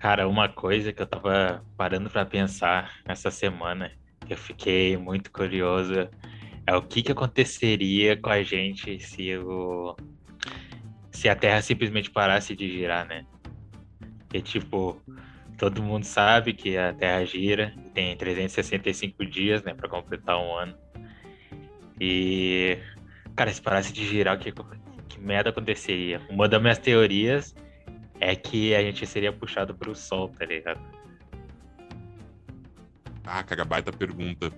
Cara, uma coisa que eu tava parando pra pensar essa semana, que eu fiquei muito curioso, é o que que aconteceria com a gente se o se a Terra simplesmente parasse de girar, né? Que tipo, todo mundo sabe que a Terra gira, tem 365 dias, né, para completar um ano. E cara, se parasse de girar, o que que merda aconteceria? Uma das minhas teorias é que a gente seria puxado pro sol, tá ligado? Ah, cara, baita pergunta.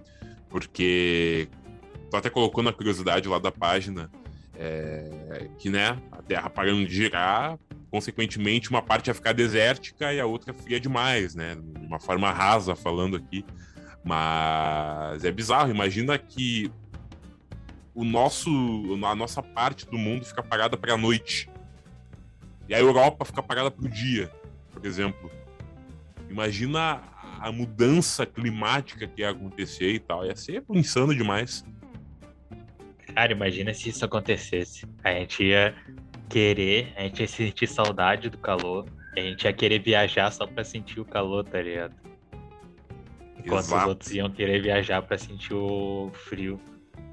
Porque tu até colocou na curiosidade lá da página é, que, né, a Terra parando de girar, consequentemente, uma parte ia ficar desértica e a outra fria demais, né? De uma forma rasa, falando aqui. Mas é bizarro, imagina que o nosso, a nossa parte do mundo fica parada para a noite. E a Europa fica parada para o dia, por exemplo. Imagina a mudança climática que ia acontecer e tal. Ia ser insano demais. Cara, imagina se isso acontecesse. A gente ia querer, a gente ia sentir saudade do calor. A gente ia querer viajar só pra sentir o calor, tá ligado? Enquanto Exato. os outros iam querer viajar pra sentir o frio.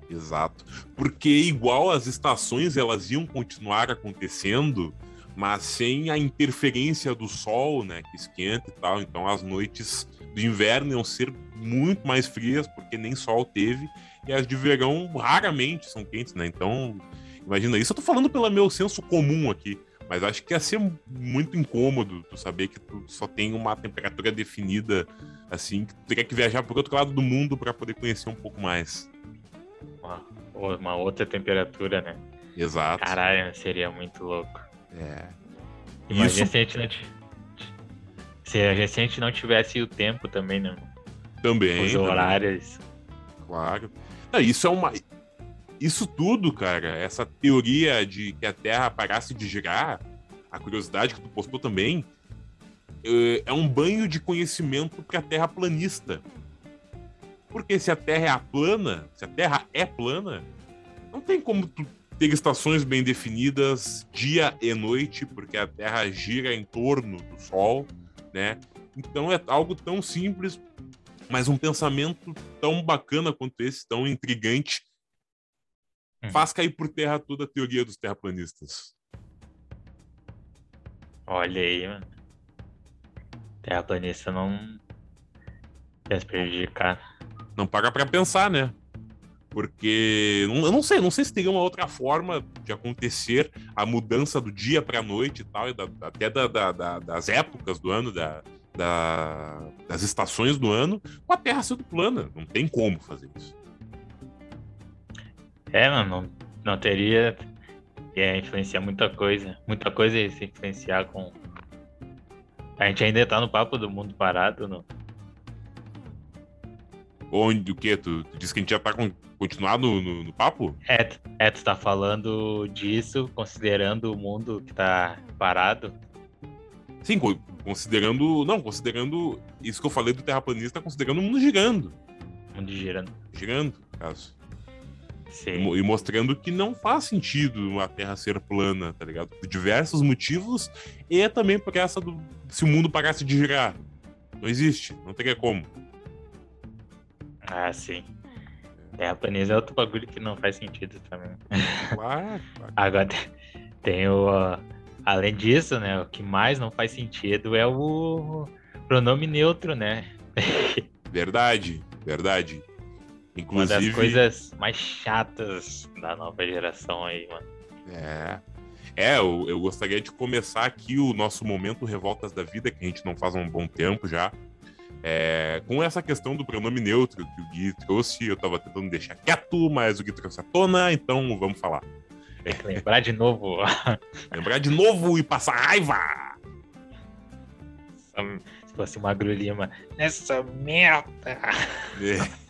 Exato. Porque igual as estações elas iam continuar acontecendo, mas sem a interferência do sol, né, que esquenta e tal. Então as noites do inverno iam ser muito mais frias, porque nem sol teve, e as de verão raramente são quentes, né? Então, imagina isso. Eu tô falando pelo meu senso comum aqui, mas acho que ia ser muito incômodo tu saber que tu só tem uma temperatura definida, assim, que tu teria que viajar pro outro lado do mundo para poder conhecer um pouco mais. Uma, uma outra temperatura, né? Exato. Caralho, seria muito louco. É. Isso... se a gente não se a gente não tivesse o tempo também, né? Também. Os horários. Também. Claro. Não, isso é uma. Isso tudo, cara, essa teoria de que a Terra parasse de girar, a curiosidade que tu postou também, é, é um banho de conhecimento para a Terra planista. Porque se a Terra é plana, se a Terra é plana, não tem como tu ter estações bem definidas, dia e noite, porque a Terra gira em torno do Sol, né? Então é algo tão simples, mas um pensamento tão bacana quanto esse, tão intrigante, hum. faz cair por terra toda a teoria dos terraplanistas. Olha aí, mano. Terraplanista não quer se prejudicar. Não paga para pensar, né? Porque eu não sei, não sei se teria uma outra forma de acontecer a mudança do dia para a noite e tal, e da, até da, da, das épocas do ano, das estações do ano, com a Terra sendo plana. Não tem como fazer isso. É, mano, não, não teria. Ia influenciar muita coisa. Muita coisa ia se influenciar com. A gente ainda tá no papo do mundo parado, não? Onde, o quê? Tu, tu disse que a gente já tá com, continuar no, no, no, papo? É, é, tu tá falando disso, considerando o mundo que tá parado? Sim, considerando. Não, considerando isso que eu falei do terraplanista, considerando o mundo girando. O mundo girando. Girando, caso. Sim. E mostrando que não faz sentido a Terra ser plana, tá ligado? Por diversos motivos, e também por essa do. Se o mundo parasse de girar. Não existe, não teria como. Ah, sim. Terraplanista é outro bagulho que não faz sentido também. Claro. Agora tem o. Além disso, né? O que mais não faz sentido é o pronome neutro, né? Verdade, verdade. Inclusive. Uma das coisas mais chatas da nova geração aí, mano. É. É, eu, eu gostaria de começar aqui o nosso momento Revoltas da Vida, que a gente não faz há um bom tempo já. É, com essa questão do pronome neutro que o Gui trouxe, eu tava tentando deixar quieto, mas o Gui trouxe à tona, então vamos falar. É. Lembrar de novo. Lembrar de novo e passar raiva! Se fosse uma grulhima, nessa merda! É.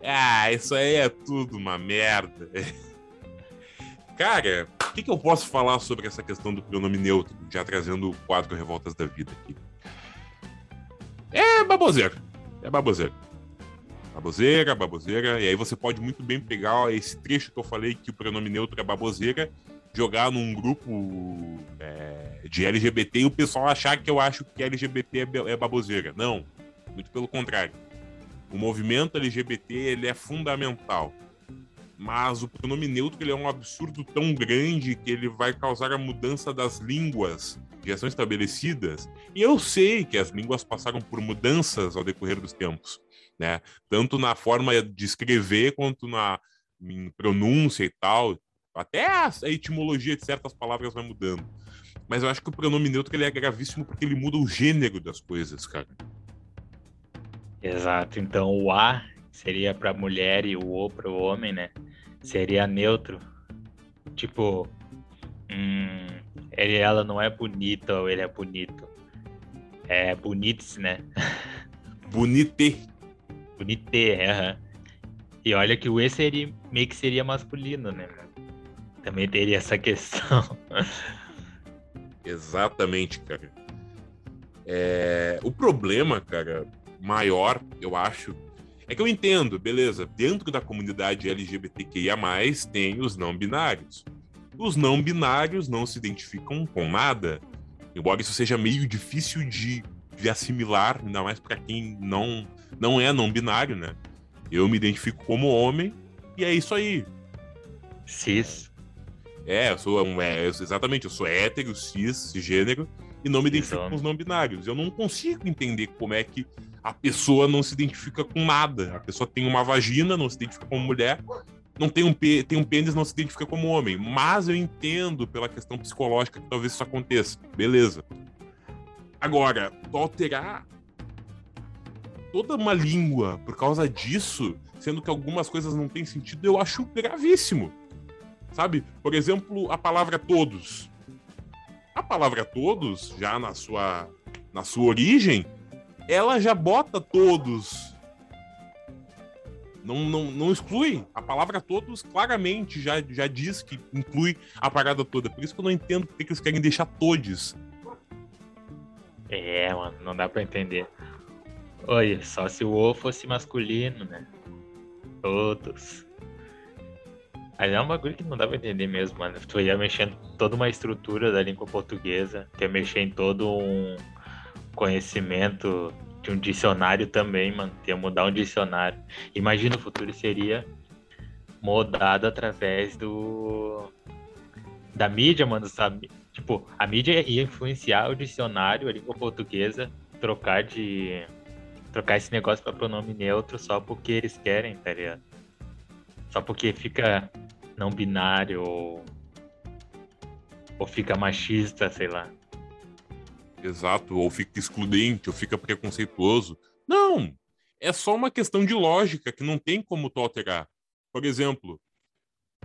Ah, isso aí é tudo uma merda. Cara, o que, que eu posso falar sobre essa questão do pronome neutro, já trazendo o quadro Revoltas da Vida aqui? É baboseira. É baboseira. Baboseira, baboseira. E aí você pode muito bem pegar esse trecho que eu falei que o pronome neutro é baboseira, jogar num grupo é, de LGBT e o pessoal achar que eu acho que LGBT é, é baboseira. Não, muito pelo contrário. O movimento LGBT ele é fundamental. Mas o pronome neutro ele é um absurdo tão grande que ele vai causar a mudança das línguas já são estabelecidas. E eu sei que as línguas passaram por mudanças ao decorrer dos tempos, né? Tanto na forma de escrever quanto na pronúncia e tal. Até a etimologia de certas palavras vai mudando. Mas eu acho que o pronome neutro ele é gravíssimo porque ele muda o gênero das coisas, cara. Exato. Então o A seria para mulher e o O para o homem, né? Seria neutro. Tipo, hum, ele, ela não é bonita ou ele é bonito. É bonites, né? Bonite. Bonite, aham. E olha que o E seria, meio que seria masculino, né? Também teria essa questão. Exatamente, cara. É... O problema, cara, maior, eu acho, é que eu entendo, beleza, dentro da comunidade LGBTQIA, tem os não binários. Os não binários não se identificam com nada, embora isso seja meio difícil de, de assimilar, ainda mais para quem não, não é não binário, né? Eu me identifico como homem e é isso aí. Cis. É, eu sou um, é, exatamente, eu sou hétero, cis, cisgênero e não me identifico com os não binários. Eu não consigo entender como é que a pessoa não se identifica com nada. A pessoa tem uma vagina, não se identifica como mulher, não tem um, tem um pênis, não se identifica como homem. Mas eu entendo pela questão psicológica que talvez isso aconteça. Beleza. Agora, alterar toda uma língua por causa disso, sendo que algumas coisas não têm sentido, eu acho gravíssimo. Sabe? Por exemplo, a palavra todos. A palavra todos, já na sua, na sua origem, ela já bota todos. Não, não, não exclui. A palavra todos claramente já, já diz que inclui a parada toda. Por isso que eu não entendo porque que eles querem deixar todos. É, mano, não dá pra entender. Olha, só se o O fosse masculino, né? Todos. Aí é um bagulho que não dá pra entender mesmo, mano. Tu ia mexendo toda uma estrutura da língua portuguesa, tu ia mexer em todo um conhecimento um dicionário também, mano. Ia mudar um dicionário. Imagina o futuro seria mudado através do da mídia, mano, sabe? Tipo, a mídia ia influenciar o dicionário, a língua portuguesa, trocar de trocar esse negócio para pronome neutro só porque eles querem, tá ligado? Só porque fica não binário ou, ou fica machista, sei lá. Exato, ou fica excludente, ou fica preconceituoso. Não! É só uma questão de lógica que não tem como tu alterar. Por exemplo,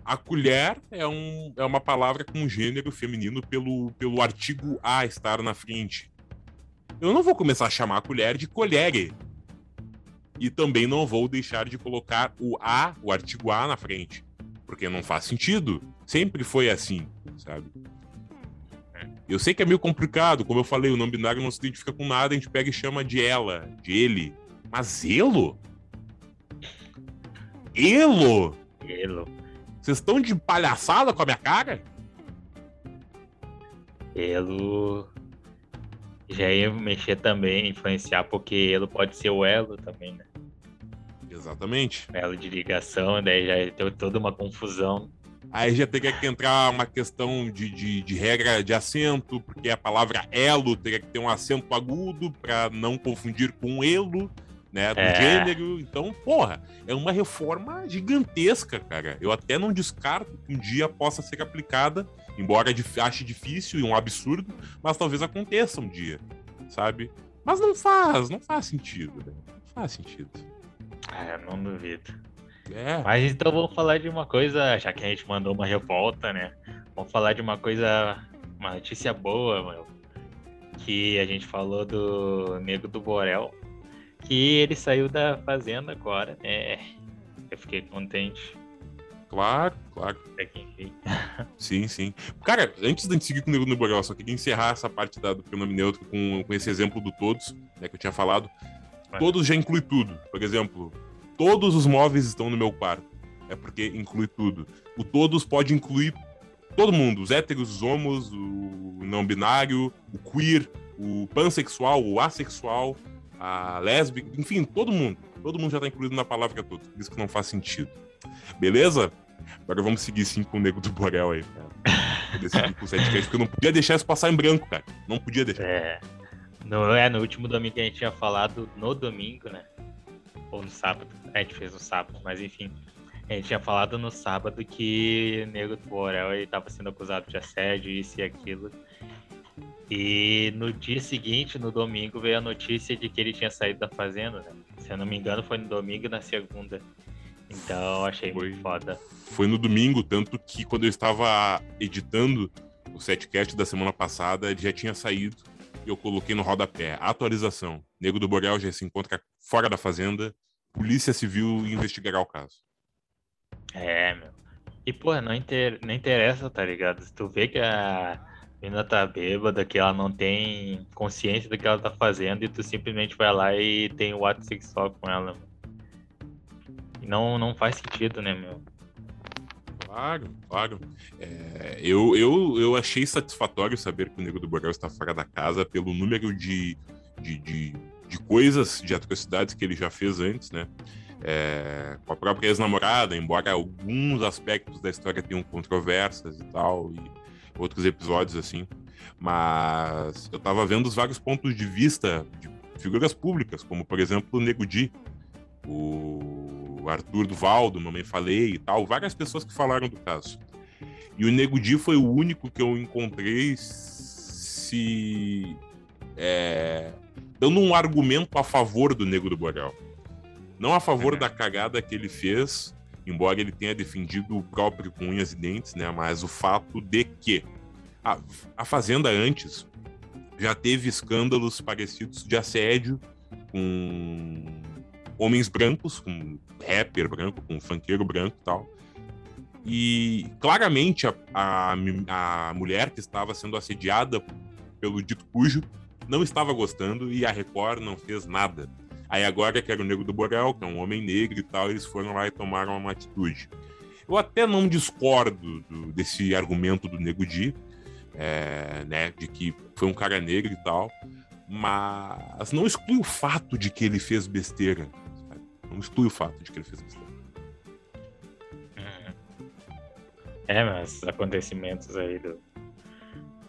a colher é, um, é uma palavra com gênero feminino pelo, pelo artigo A estar na frente. Eu não vou começar a chamar a colher de colhere. E também não vou deixar de colocar o A, o artigo A na frente. Porque não faz sentido. Sempre foi assim, sabe? Eu sei que é meio complicado, como eu falei, o nome binário não se identifica com nada, a gente pega e chama de ela, de ele. Mas elo? Elo? Elo. Vocês estão de palhaçada com a minha cara? Elo. Já ia mexer também, influenciar, porque elo pode ser o elo também, né? Exatamente. Elo de ligação, daí já tem toda uma confusão. Aí já teria que entrar uma questão de, de, de, regra de acento, porque a palavra elo teria que ter um acento agudo para não confundir com elo, né? Do é. gênero. Então, porra, é uma reforma gigantesca, cara. Eu até não descarto que um dia possa ser aplicada, embora ache difícil e um absurdo, mas talvez aconteça um dia, sabe? Mas não faz, não faz sentido, né? Não faz sentido. Eu não duvido. É. Mas então vamos falar de uma coisa, já que a gente mandou uma revolta, né? Vamos falar de uma coisa, uma notícia boa, meu. Que a gente falou do Nego do Borel, que ele saiu da fazenda agora, né? Eu fiquei contente. Claro, claro. É que enfim. Sim, sim. Cara, antes de seguir com o Nego do Borel, só queria encerrar essa parte da, do pronome neutro com, com esse exemplo do todos, né, que eu tinha falado. Todos já inclui tudo. Por exemplo, todos os móveis estão no meu quarto. É porque inclui tudo. O todos pode incluir todo mundo, os héteros, os homos, o não binário, o queer, o pansexual, o assexual, a lésbica, enfim, todo mundo. Todo mundo já tá incluído na palavra toda. Por isso que não faz sentido. Beleza? Agora vamos seguir sim com o Nego do Borel aí, setcast, porque eu não podia deixar isso passar em branco, cara. Não podia deixar. É. No, é, no último domingo que a gente tinha falado, no domingo, né? Ou no sábado. A gente fez no sábado, mas enfim. A gente tinha falado no sábado que o Nego do Borel estava sendo acusado de assédio, isso e aquilo. E no dia seguinte, no domingo, veio a notícia de que ele tinha saído da fazenda, né? Se eu não me engano, foi no domingo e na segunda. Então, achei foi, muito foda. Foi no domingo, tanto que quando eu estava editando o setcast da semana passada, ele já tinha saído e eu coloquei no rodapé. Atualização. Nego do Borel já se encontra fora da fazenda. Polícia Civil investigará o caso. É, meu. E, pô, não, inter... não interessa, tá ligado? Se tu vê que a menina tá bêbada, que ela não tem consciência do que ela tá fazendo e tu simplesmente vai lá e tem o ato sexual com ela. E não, não faz sentido, né, meu? Claro, claro. É, eu, eu, eu achei satisfatório saber que o Nego do Borel está fora da casa pelo número de, de, de, de coisas, de atrocidades que ele já fez antes, né? é, com a própria ex-namorada, embora alguns aspectos da história tenham controvérsias e tal, e outros episódios assim. Mas eu tava vendo os vários pontos de vista de figuras públicas, como por exemplo o Nego Di, o Arthur Duvaldo, Mamãe Falei e tal, várias pessoas que falaram do caso. E o Nego Di foi o único que eu encontrei se. É, dando um argumento a favor do Negro do Borel. Não a favor da cagada que ele fez, embora ele tenha defendido o próprio com unhas e dentes, né? Mas o fato de que a, a Fazenda antes já teve escândalos parecidos de assédio com homens brancos, com rapper branco, com funkeiro branco e tal. E claramente a, a, a mulher que estava sendo assediada pelo dito cujo não estava gostando e a Record não fez nada. Aí agora que era o Negro do Borel, que é um homem negro e tal, eles foram lá e tomaram uma atitude. Eu até não discordo do, desse argumento do Nego Di, é, né, de que foi um cara negro e tal, mas não exclui o fato de que ele fez besteira. Sabe? Não exclui o fato de que ele fez besteira. É, mas acontecimentos aí do,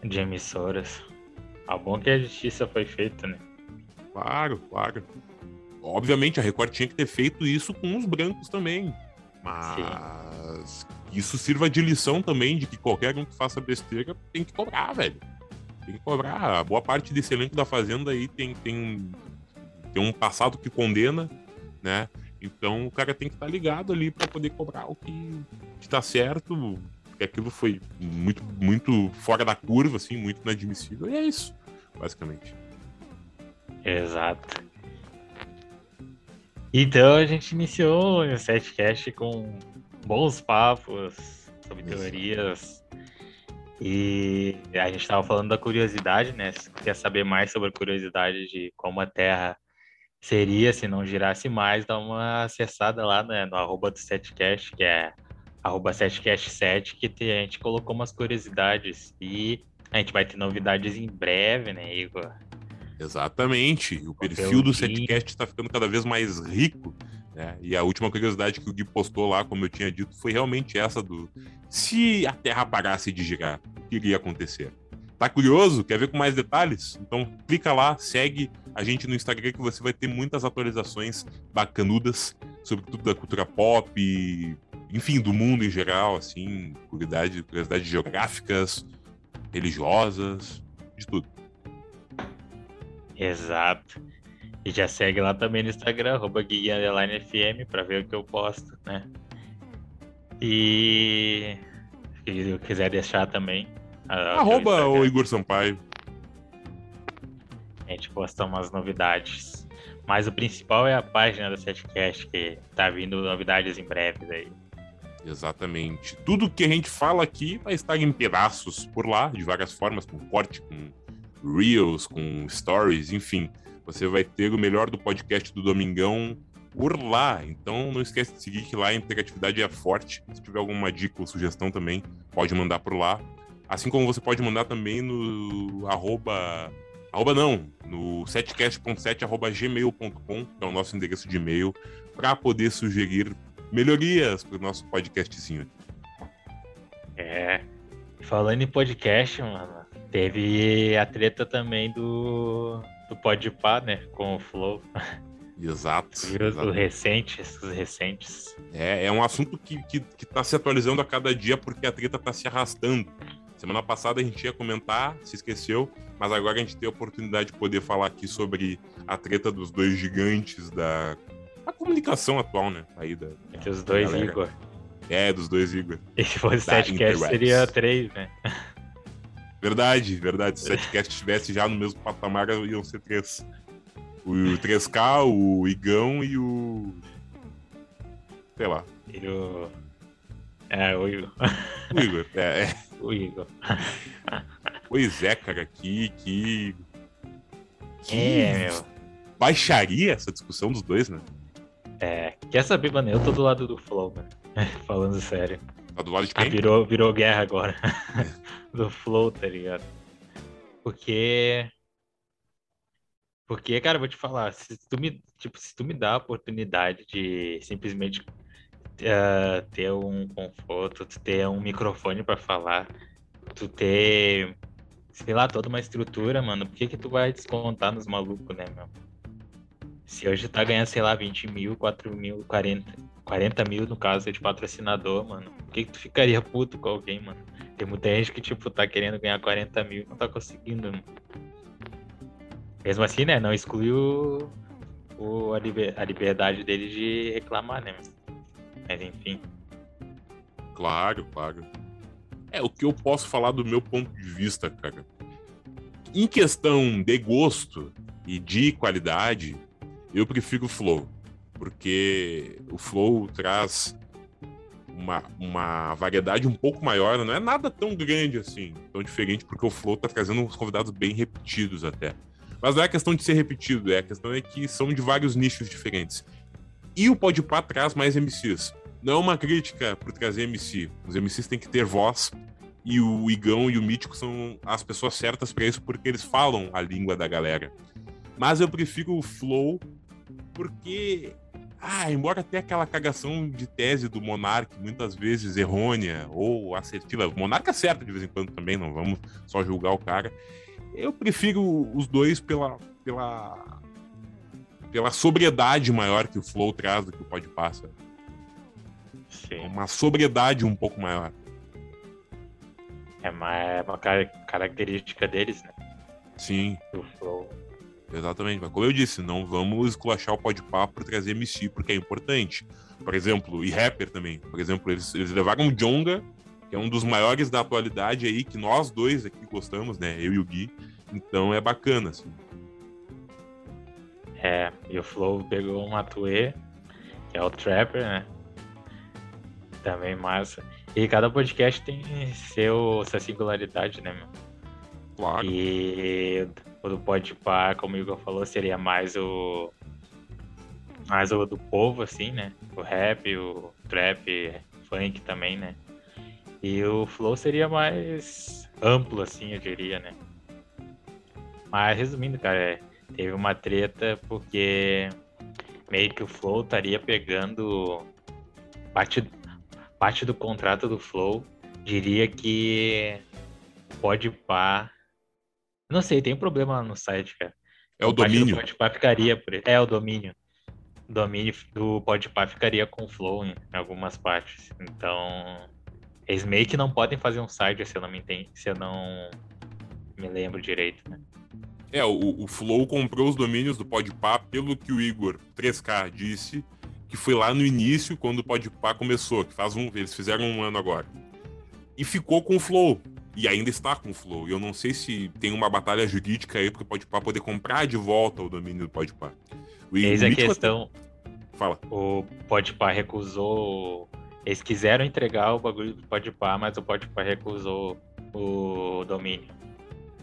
de emissoras. A bom que a justiça foi feita, né? Claro, claro. Obviamente, a Record tinha que ter feito isso com os brancos também. Mas Sim. isso sirva de lição também de que qualquer um que faça besteira tem que cobrar, velho. Tem que cobrar. A boa parte desse elenco da Fazenda aí tem, tem, tem um passado que condena, né? Então o cara tem que estar tá ligado ali para poder cobrar o que, que tá certo. Porque aquilo foi muito, muito fora da curva, assim, muito inadmissível. E é isso, basicamente. Exato. Então a gente iniciou o setcast com bons papos sobre teorias. E a gente estava falando da curiosidade, né? Se quer saber mais sobre a curiosidade de como a Terra seria se não girasse mais, dá uma acessada lá né, no arroba do setcast, que é arroba setcast7, que a gente colocou umas curiosidades. E a gente vai ter novidades em breve, né, Igor? Exatamente. O perfil do Setcast está ficando cada vez mais rico. Né? E a última curiosidade que o Gui postou lá, como eu tinha dito, foi realmente essa do se a Terra parasse de girar, o que iria acontecer? Tá curioso? Quer ver com mais detalhes? Então clica lá, segue a gente no Instagram que você vai ter muitas atualizações bacanudas sobre tudo da cultura pop, enfim, do mundo em geral, assim, curiosidade, curiosidades geográficas, religiosas, de tudo. Exato. E já segue lá também no Instagram, arroba FM, para ver o que eu posto, né? E se eu quiser deixar também. Arroba o Igor Sampaio. A gente posta umas novidades. Mas o principal é a página do Setcast, que tá vindo novidades em breve aí. Exatamente. Tudo que a gente fala aqui vai estar em pedaços por lá, de várias formas, com corte, com Reels, com Stories, enfim. Você vai ter o melhor do podcast do Domingão por lá. Então não esquece de seguir que lá a interatividade é forte. Se tiver alguma dica ou sugestão também, pode mandar por lá. Assim como você pode mandar também no arroba. Arroba não, no setcast.7.gmail.com, que é o nosso endereço de e-mail, para poder sugerir melhorias para o nosso podcastzinho. É. Falando em podcast, mano, teve a treta também do, do Podpah, né? Com o Flow. Exato. Os recentes, os recentes. É, é um assunto que, que, que tá se atualizando a cada dia porque a treta tá se arrastando. Semana passada a gente ia comentar, se esqueceu, mas agora a gente tem a oportunidade de poder falar aqui sobre a treta dos dois gigantes da a comunicação atual, né? Aí da, Entre os dois galera. Igor. É, dos dois Igor. E se fosse setcast seria três, né? Verdade, verdade. Se o setcast estivesse já no mesmo patamar, iam ser três. O 3K, o Igão e o. Sei lá. E o. É, o Igor. O Igor, é. é. O Igor. Pois é, cara, que. que... que... É, meu. Baixaria essa discussão dos dois, né? É, quer saber, mano? Eu tô do lado do Flow, mano. Falando sério. Tá do lado de quem? Ah, virou, virou guerra agora. do Flow, tá ligado? Porque. Porque, cara, vou te falar, se tu me, tipo, se tu me dá a oportunidade de simplesmente uh, ter um conforto, tu ter um microfone para falar, tu ter, sei lá, toda uma estrutura, mano, por que que tu vai descontar nos malucos, né, meu? Se hoje tá ganhando, sei lá, 20 mil, 4 mil, 40, 40 mil no caso de patrocinador, mano. Por que, que tu ficaria puto com alguém, mano? Tem muita gente que, tipo, tá querendo ganhar 40 mil e não tá conseguindo, mano. Mesmo assim, né? Não exclui o, o a, liber, a, liberdade dele de reclamar, né? Mas enfim. Claro, claro. É, o que eu posso falar do meu ponto de vista, cara. Em questão de gosto e de qualidade, eu prefiro o Flow, porque o Flow traz uma, uma variedade um pouco maior, não é nada tão grande assim, tão diferente, porque o Flow tá trazendo uns convidados bem repetidos até. Mas não é questão de ser repetido, é a questão é que são de vários nichos diferentes. E o Podpah traz mais MCs. Não é uma crítica por trazer MC. Os MCs têm que ter voz e o Igão e o Mítico são as pessoas certas para isso porque eles falam a língua da galera. Mas eu prefiro o Flow porque, ah, embora tenha aquela cagação de tese do Monark, muitas vezes errônea ou assertiva, o Monark acerta de vez em quando também, não vamos só julgar o cara. Eu prefiro os dois pela, pela, pela sobriedade maior que o Flow traz do que o Pode Passa. Uma sobriedade um pouco maior. É uma, é uma característica deles, né? Sim. Flow. Exatamente, mas como eu disse, não vamos esculachar o Podpah por trazer MC, porque é importante. Por exemplo, e rapper também. Por exemplo, eles, eles levaram o Jonga, que é um dos maiores da atualidade aí, que nós dois aqui gostamos, né? Eu e o Gui. Então é bacana, assim. É, e o Flow pegou o Matue, que é o Trapper, né? Também massa. E cada podcast tem seu, sua singularidade, né, meu? Claro. E o do Podpah, como o Igor falou, seria mais o mais o do povo, assim, né? O rap, o trap, funk também, né? E o flow seria mais amplo, assim, eu diria, né? Mas resumindo, cara, é, teve uma treta porque meio que o flow estaria pegando parte, parte do contrato do flow, diria que pode pá não sei, tem um problema no site, cara. É o, o domínio. O Podpah ficaria por... É o domínio. O domínio do Podpah ficaria com o Flow em algumas partes. Então, eles meio que não podem fazer um site se eu não me entendo, se eu não me lembro direito, né? É, o, o Flow comprou os domínios do Podpah pelo que o Igor 3K disse, que foi lá no início, quando o Podpah começou, que faz um, eles fizeram um ano agora. E ficou com o Flow. E ainda está com o Flow. E eu não sei se tem uma batalha jurídica aí porque o Podpah poder comprar de volta o domínio do Podpah. Eis a questão. Fala. O Podpah recusou. Eles quiseram entregar o bagulho do Podpah, mas o Podpah recusou o domínio.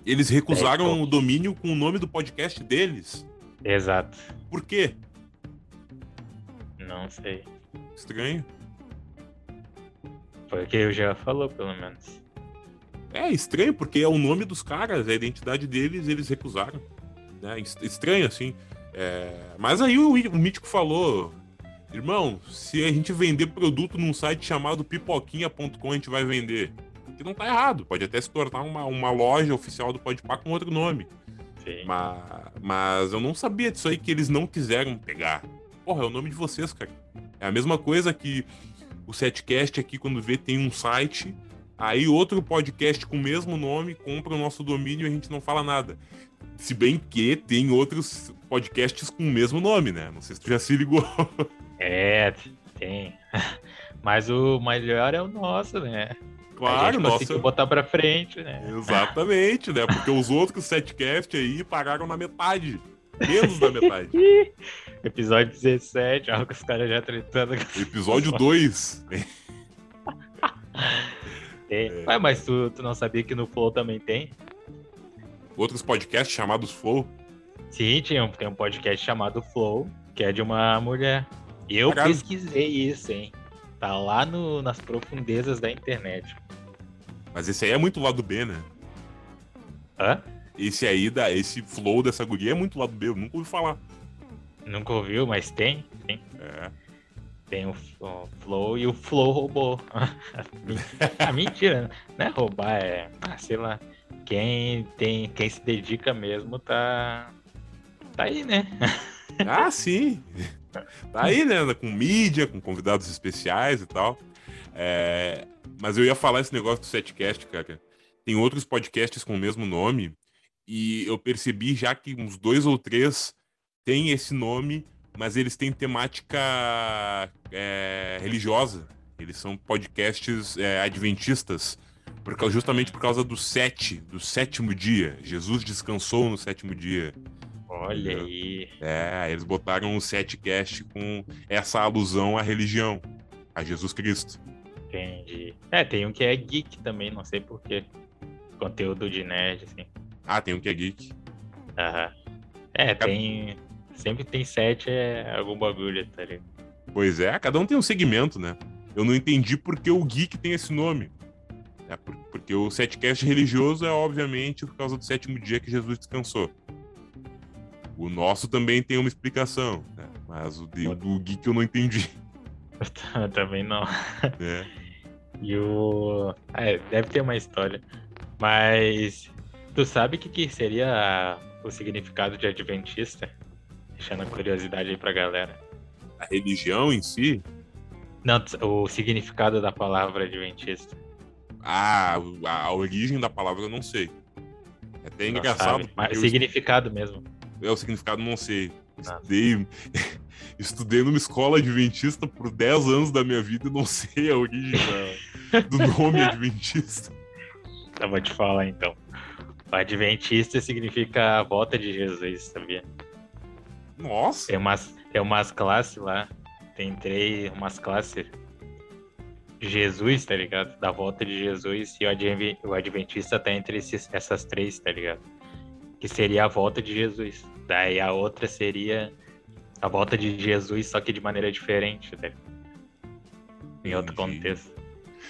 Eles recusaram o domínio com o nome do podcast deles? Exato. Por quê? Não sei. Estranho. Foi o que o já falou, pelo menos. É estranho, porque é o nome dos caras, é a identidade deles, eles recusaram. Né? Estranho, assim. É... Mas aí o, o Mítico falou: irmão, se a gente vender produto num site chamado pipoquinha.com, a gente vai vender. Que não tá errado, pode até se tornar uma, uma loja oficial do Podpah com outro nome. Sim. Mas, mas eu não sabia disso aí que eles não quiseram pegar. Porra, é o nome de vocês, cara. É a mesma coisa que o Setcast aqui, quando vê, tem um site, aí outro podcast com o mesmo nome compra o nosso domínio e a gente não fala nada. Se bem que tem outros podcasts com o mesmo nome, né? Não sei se tu já se ligou. É, tem. Mas o melhor é o nosso, né? Claro, a gente nossa. botar pra frente, né? Exatamente, né? Porque os outros setcast aí pararam na metade. Menos da metade. Episódio 17, olha que os caras já tretando. Episódio 2. Tem. É. Ué, mas tu, tu não sabia que no Flow também tem? Outros podcasts chamados Flow? Sim, tinha, tem um podcast chamado Flow, que é de uma mulher. Eu Caramba. pesquisei isso, hein? Tá lá no, nas profundezas da internet. Mas esse aí é muito lado B, né? Hã? Esse aí, da, esse flow dessa guria é muito lado B, eu nunca ouvi falar. Nunca ouviu, mas tem, tem. É. Tem o, o Flow e o Flow roubou. ah, mentira, não é roubar, é. Ah, sei lá. Quem tem. Quem se dedica mesmo tá. Tá aí, né? ah, sim. Tá aí, né? Com mídia, com convidados especiais e tal. É... Mas eu ia falar esse negócio do setcast, cara. Tem outros podcasts com o mesmo nome. E eu percebi já que uns dois ou três têm esse nome, mas eles têm temática é, religiosa. Eles são podcasts é, adventistas, por, justamente por causa do sete, do sétimo dia. Jesus descansou no sétimo dia. Olha aí. É, eles botaram um setcast com essa alusão à religião, a Jesus Cristo. Entendi. É, tem um que é geek também, não sei porquê. Conteúdo de nerd, assim. Ah, tem um que é geek. Aham. É, tem. Sempre tem sete, é algum bagulho, tá ligado? Pois é, cada um tem um segmento, né? Eu não entendi por que o geek tem esse nome. É porque o setcast religioso é, obviamente, por causa do sétimo dia que Jesus descansou. O nosso também tem uma explicação, né? mas o de, do Geek eu não entendi. também não. É. E o. É, deve ter uma história. Mas. Tu sabe o que, que seria o significado de Adventista? Deixando a curiosidade aí pra galera. A religião em si? Não, o significado da palavra Adventista. Ah, a, origem da palavra eu não sei. É até engraçado. Mas significado mesmo é o significado, não sei. Estudei, estudei numa escola adventista por 10 anos da minha vida e não sei a origem da, do nome adventista. Eu vou te falar então. O adventista significa a volta de Jesus, sabia? Nossa! Tem umas, tem umas classes lá. Tem três, umas classes Jesus, tá ligado? Da volta de Jesus e o, Adventista tá entre esses, essas três, tá ligado? Que seria a volta de Jesus. Daí a outra seria a volta de Jesus, só que de maneira diferente, né? Em outro contexto.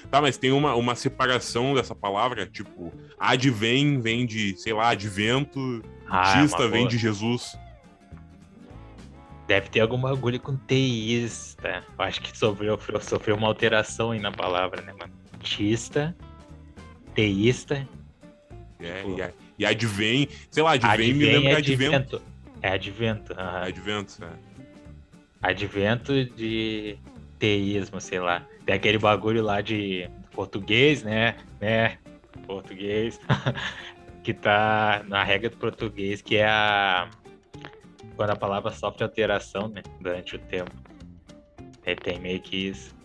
Tá, mas tem uma, uma separação dessa palavra, tipo, advém vem de, sei lá, advento, ah, é vem de Jesus. Deve ter algum bagulho com teísta. Eu acho que sofreu, sofreu uma alteração aí na palavra, né, mano? Tista, teísta. É, tipo... e, e advém, sei lá, advém, advém me lembra advento. advento. É advento. Uhum. Advento, é. Advento de teísmo, sei lá. Tem aquele bagulho lá de português, né? Né? Português. que tá na regra do português, que é a. Quando a palavra sofre alteração, né? Durante o tempo. É, tem meio que isso.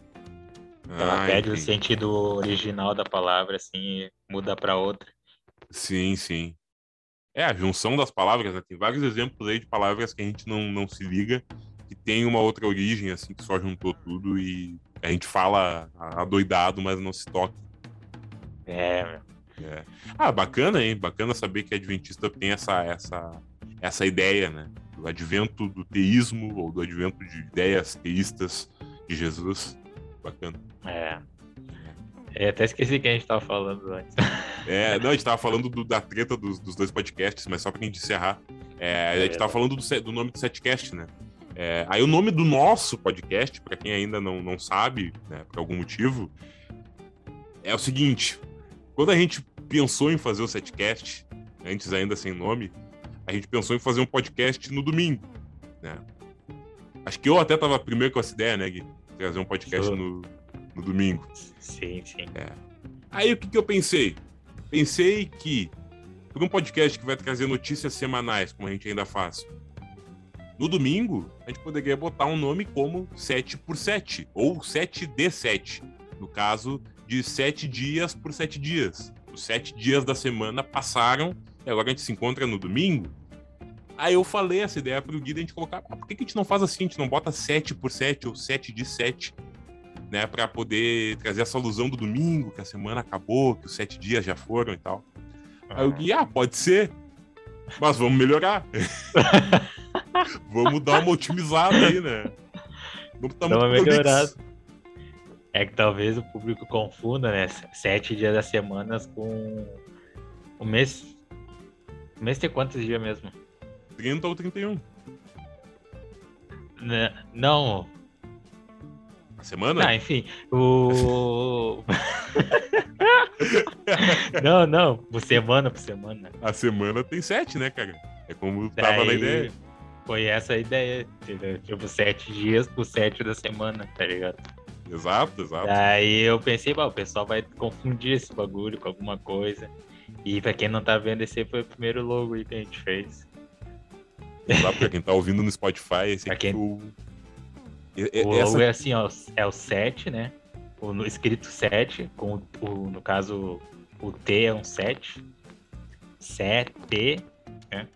Ela ah, perde o sentido original da palavra, assim, e muda para outra. Sim, sim. É, a junção das palavras, né? Tem vários exemplos aí de palavras que a gente não, não se liga, que tem uma outra origem, assim, que só juntou tudo e a gente fala adoidado, mas não se toca. É, é. Ah, bacana, hein? Bacana saber que Adventista tem essa, essa, essa ideia, né? Do advento do teísmo ou do advento de ideias teístas de Jesus. Bacana. É. Eu até esqueci que a gente tava falando antes. É, não, a gente tava falando do, da treta dos, dos, dois podcasts, mas só pra gente encerrar. É, a gente tava falando do, do nome do setcast, né? É, aí o nome do nosso podcast, para quem ainda não, não sabe, né, por algum motivo, é o seguinte: quando a gente pensou em fazer o setcast, antes ainda sem nome, a gente pensou em fazer um podcast no domingo, né? Acho que eu até tava primeiro com essa ideia, né, Gui? Trazer um podcast no, no domingo. Sim, sim. É. Aí o que, que eu pensei? Pensei que, por um podcast que vai trazer notícias semanais, como a gente ainda faz, no domingo, a gente poderia botar um nome como 7 por 7 ou 7D7. No caso de 7 dias por 7 dias. Os 7 dias da semana passaram e agora a gente se encontra no domingo. Aí eu falei essa ideia pro Guida a gente colocar. Ah, por que, que a gente não faz assim? A gente não bota 7 por 7 ou 7 de 7 né, para poder trazer essa alusão do domingo, que a semana acabou, que os sete dias já foram e tal. Aí eu disse, ah, pode ser, mas vamos melhorar. vamos dar uma otimizada aí, né? Vamos dar uma melhorada. É que talvez o público confunda, né? Sete dias da semana com o mês. O mês tem quantos dias mesmo? 30 ou 31. Não, semana? Ah, enfim, o. não, não, por semana, por semana. A semana tem sete, né, cara? É como Daí, tava na ideia. Foi essa a ideia, entendeu? Tipo, sete dias por sete da semana, tá ligado? Exato, exato. Daí eu pensei, o pessoal vai confundir esse bagulho com alguma coisa. E pra quem não tá vendo, esse foi o primeiro logo aí que a gente fez. Exato, pra quem tá ouvindo no Spotify, esse aqui quem... foi o o logo Essa... é assim, ó, é o 7, né? O no, escrito 7, com o, no caso o T é um 7. 7, né?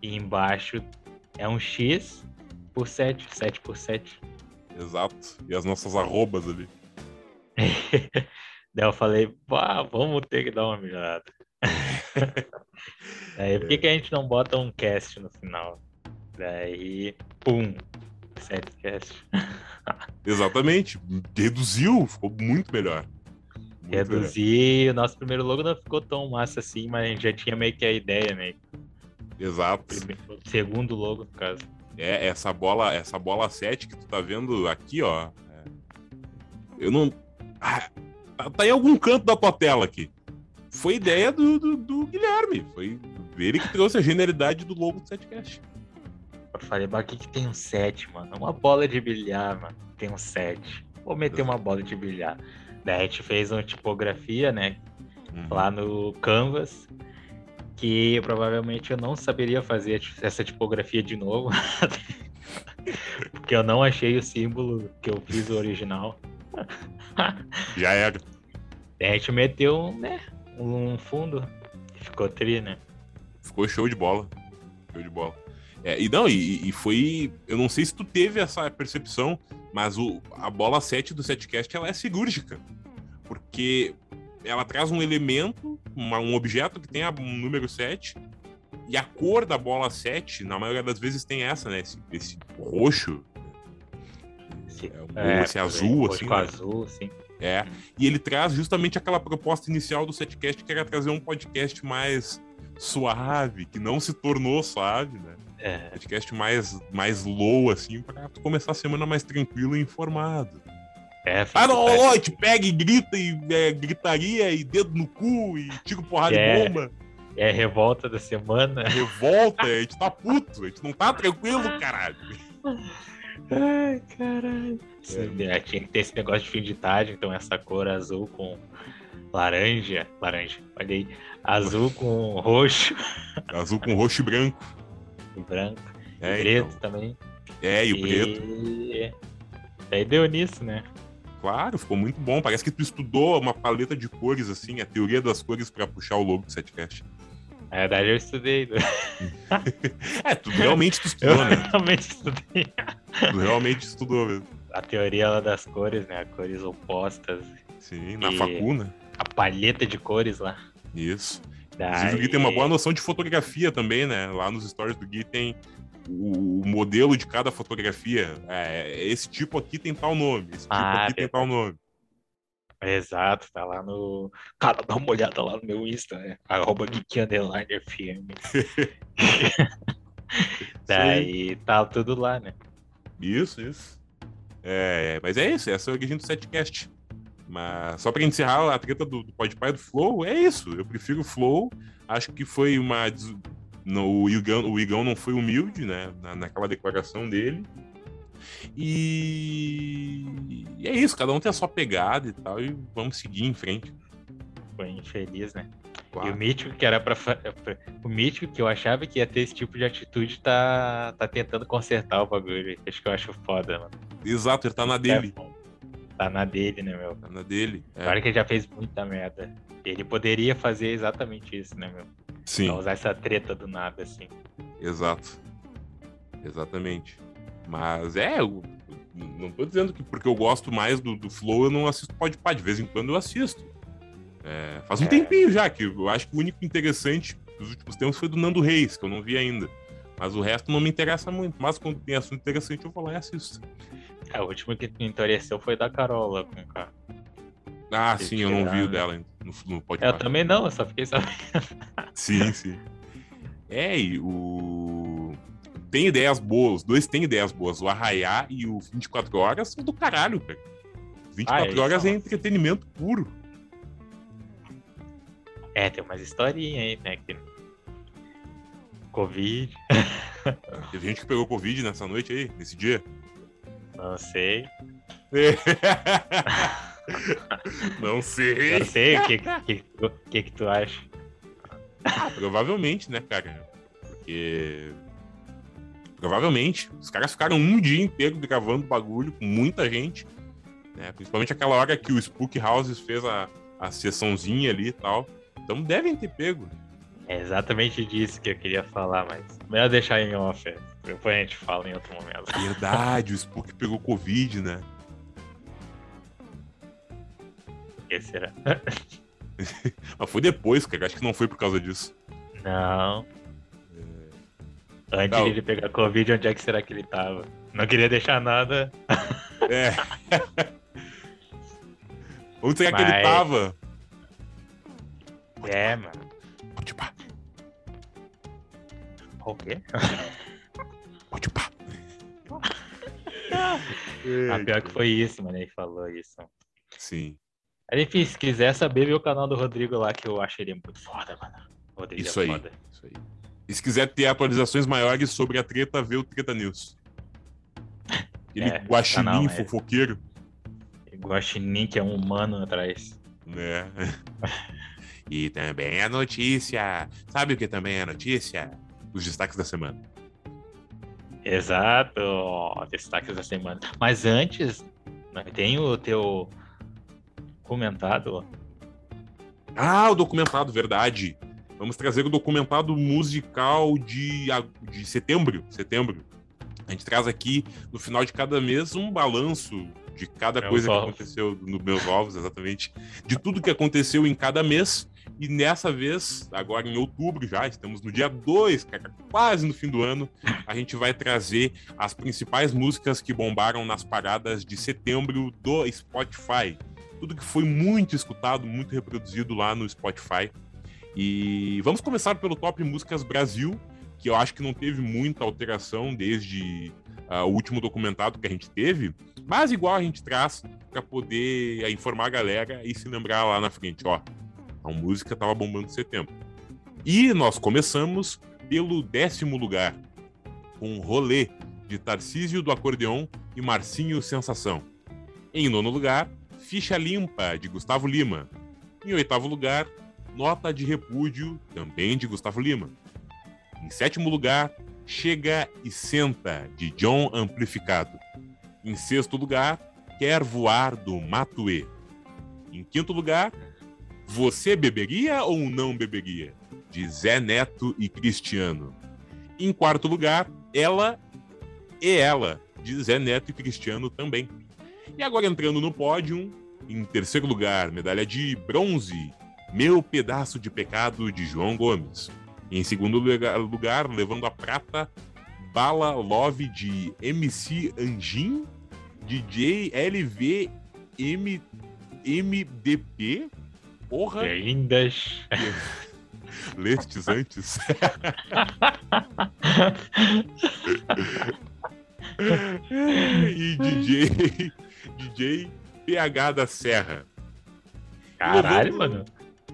E embaixo é um X por 7, 7 por 7. Exato. E as nossas arrobas ali. Daí eu falei, vamos ter que dar uma melhorada. Daí, por que, que a gente não bota um cast no final? Daí, pum, Setcast. Exatamente. Reduziu, ficou muito melhor. Muito Reduzir, o nosso primeiro logo não ficou tão massa assim, mas a gente já tinha meio que a ideia, né? Exato. Primeiro, segundo logo, no caso. É, essa bola, essa bola 7 que tu tá vendo aqui, ó. É... Eu não. Ah, tá em algum canto da tua tela aqui. Foi ideia do, do, do Guilherme. Foi ele que trouxe a genialidade do logo do Setcast. Eu falei, mas o que, que tem um 7, mano? Uma bola de bilhar, mano. Tem um 7. Vou meter uma bola de bilhar. Daí a gente fez uma tipografia, né? Uhum. Lá no Canvas. Que provavelmente eu não saberia fazer essa tipografia de novo. porque eu não achei o símbolo que eu fiz o original. Já era. Daí a gente meteu né, um fundo. Ficou tri, né? Ficou show de bola. Show de bola. É, e não, e, e, foi. Eu não sei se tu teve essa percepção, mas o, a bola 7 do setcast ela é cirúrgica. Porque ela traz um elemento, uma, um objeto que tem a, um número 7, e a cor da bola 7, na maioria das vezes, tem essa, né? Esse, esse roxo. Esse, é, esse azul, assim. Né? azul, sim. É. E ele traz justamente aquela proposta inicial do setcast, que era trazer um podcast mais suave, que não se tornou suave, né? É. Podcast mais, mais low, assim, pra tu começar a semana mais tranquilo e informado. É, ah, não, ó, te pega e grita, e é, gritaria, e dedo no cu, e tira porrada é, de bomba. É revolta da semana. É revolta, a gente tá puto, a gente não tá tranquilo, caralho. Ai, caralho. É. Tinha que ter esse negócio de fim de tarde, então essa cor azul com laranja. Laranja, olha aí. Azul com roxo. Azul com roxo e branco branco. É, preto então. também. É, e o e... preto. Aí deu nisso, né? Claro, ficou muito bom. Parece que tu estudou uma paleta de cores, assim, a teoria das cores para puxar o logo do Setcast. Na verdade, eu estudei. é, tu realmente tu estudou, eu né? realmente estudei. Tu realmente estudou mesmo. A teoria das cores, né? Cores opostas. Sim, na facuna. A palheta de cores lá. Isso. Daí... Inclusive o Gui tem uma boa noção de fotografia também, né? Lá nos stories do Gui tem, o, o modelo de cada fotografia. É, esse tipo aqui tem tal nome, esse tipo Ah, aqui tem tal nome. Exato, tá lá no. Cara, dá uma olhada lá no meu Insta, né? Arroba Geek Underline FM. Daí tá tudo lá, né? Isso, isso. É, mas é isso, essa é a origem do setcast. Mas só pra encerrar a treta do, do Podpah do Flow, é isso. Eu prefiro o Flow. Acho que foi uma. No, o, Igão, o Igão não foi humilde, né? Na, naquela declaração dele. E... e é isso, cada um tem a sua pegada e tal, e vamos seguir em frente. Foi infeliz, né? E o Mítico, que era pra, fa- pra- O Mítico, que eu achava que ia ter esse tipo de atitude, tá, tá tentando consertar o bagulho. Acho que eu acho foda, mano. Exato, ele tá na dele. Tá na dele, né, meu? Tá na dele. É, Claro que ele já fez muita merda. Ele poderia fazer exatamente isso, né, meu? sim. Não usar essa treta do nada, assim. Exato. Exatamente. Mas é, eu não tô dizendo que porque eu gosto mais do, do Flow eu não assisto Podpah, de vez em quando eu assisto. É, faz um É. tempinho já, que eu acho que o único interessante dos últimos tempos foi do Nando Reis, que eu não vi ainda. Mas o resto não me interessa muito. Mas quando tem assunto interessante, eu vou lá e assisto. É, o último que me interessou foi da Carola com o cara. Ah, Tem sim, eu não vi o dela no, no Eu Podpah. também não, eu só fiquei sabendo. Sim, sim. É, e o. Tem ideias boas, os dois têm ideias boas. O Arraiá e o 24 Horas são do caralho, cara. 24 Ah, eles Horas é entretenimento puro. É, tem umas historinhas aí, né? Que... Covid, Teve gente que pegou Covid nessa noite aí, nesse dia. não sei. Não sei. Não sei o que, que, que, que, que tu acha. Ah, provavelmente, né, cara? Porque. Provavelmente. Os caras ficaram um dia inteiro gravando bagulho com muita gente. Né? Principalmente aquela hora que o Spook Houses fez a, a sessãozinha ali e tal. Então devem ter pego. É exatamente disso que eu queria falar, mas melhor deixar em off. é. Depois a gente fala em outro momento. Verdade, o Spook pegou Covid, né? O que será? Mas foi depois, cara. Acho que não foi por causa disso. Não. Antes Não. de ele pegar Covid, onde é que será que ele tava? Não queria deixar nada. É. Onde será que ele Mas- tava? É, mano. Podpah, O quê? Podpah. Ah, pior que foi isso, mano. Ele falou isso. Sim. Mas enfim, se quiser saber, vê o canal do Rodrigo lá, que eu acho ele muito foda, mano. O Rodrigo Isso é aí. foda. Isso aí. E se quiser ter atualizações maiores sobre a treta, vê o Treta News. Aquele É, guaxinim canal, é. fofoqueiro, Guaxinim, que é um humano atrás. né? e também a notícia. Sabe o que também é notícia? Os destaques da semana. Exato, destaques da semana. Mas antes, né, tem o teu comentado, ó. Ah, o documentado, verdade. Vamos trazer o documentado musical de, de setembro. Setembro. A gente traz aqui, no final de cada mês, um balanço de cada Meus coisa que ovos. aconteceu no Meus Ovos, exatamente. De tudo que aconteceu em cada mês. E nessa vez, agora em outubro já, estamos no dia 2, cara, quase no fim do ano, a gente vai trazer as principais músicas que bombaram nas paradas de setembro do Spotify. Tudo que foi muito escutado, muito reproduzido lá no Spotify. E vamos começar pelo Top Músicas Brasil, que eu acho que não teve muita alteração desde ah, o último documentado que a gente teve, mas igual a gente traz para poder ah, informar a galera e se lembrar lá na frente, ó. A música tava bombando em setembro. E nós começamos pelo décimo lugar, com Rolê, de Tarcísio do Acordeon e Marcinho Sensação. Em nono lugar, Ficha Limpa, de Gustavo Lima. Em oitavo lugar, Nota de Repúdio, também de Gustavo Lima. Em sétimo lugar, Chega e Senta, de John Amplificado. Em sexto lugar, Quer Voar, do Matue. Em quinto lugar, Você Beberia ou Não Beberia, de Zé Neto e Cristiano. Em quarto lugar, Ela e Ela, de Zé Neto e Cristiano também. E agora entrando no pódio, em terceiro lugar, medalha de bronze, Meu Pedaço de Pecado, de João Gomes. Em segundo lugar, levando a prata, Bala Love de MC Anjin, DJ LV M, MDP. Porra! Lindas. Lestes antes. e DJ, DJ PH da Serra. Caralho, mano.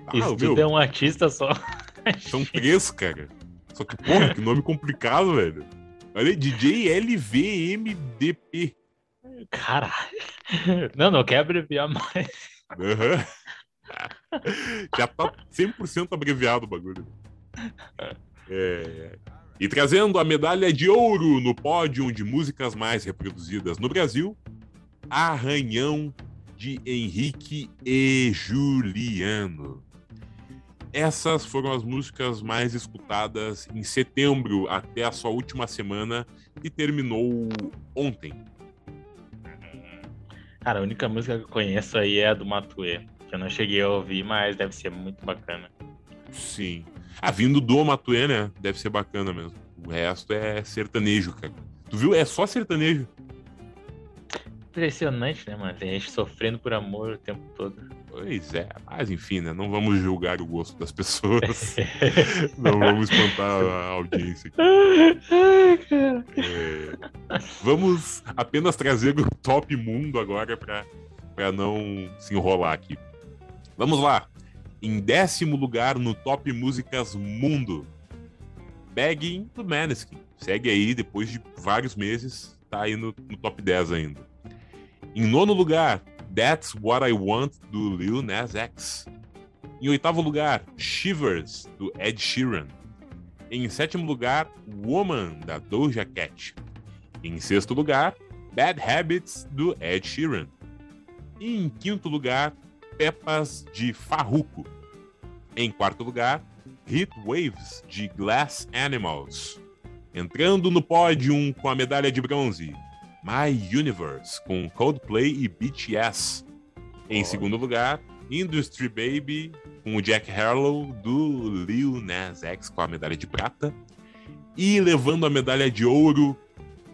Ah, Isso meu, tudo é um artista só. São três, cara. Só que, porra, que nome complicado, velho. Olha aí, DJ LVMDP. Caralho. Não, não quer abreviar mais. Aham. Já tá 100% abreviado o bagulho. É. E trazendo a medalha de ouro no pódio de músicas mais reproduzidas no Brasil, Arranhão de Henrique e Juliano. Essas foram as músicas mais escutadas em setembro até a sua última semana que terminou ontem. Cara, a única música que eu conheço aí é a do Matuê. Que eu não cheguei a ouvir, mas deve ser muito bacana. Sim. Ah, vindo do Matuê, né? Deve ser bacana mesmo. O resto é sertanejo, cara. Tu viu? É só sertanejo. Impressionante, né, mano? Tem gente sofrendo por amor o tempo todo. Pois é, mas enfim, né? Não vamos julgar o gosto das pessoas. não vamos espantar a audiência. É, Vamos apenas trazer o top mundo agora pra não se enrolar aqui. Vamos lá. Em décimo lugar no top músicas mundo. Begging do Maneskin. Segue aí, depois de vários meses, tá aí no, no top 10 ainda. Em nono lugar, That's What I Want, do Lil Nas X. Em oitavo lugar, Shivers, do Ed Sheeran. Em sétimo lugar, Woman, da Doja Cat. Em sexto lugar, Bad Habits, do Ed Sheeran. E em quinto lugar, Pepas, de Farruko. Em quarto lugar, Heat Waves, de Glass Animals. Entrando no pódio com a medalha de bronze, My Universe, com Coldplay e BTS. Em segundo lugar, Industry Baby, com o Jack Harlow, do Lil Nas X, com a medalha de prata. E levando a medalha de ouro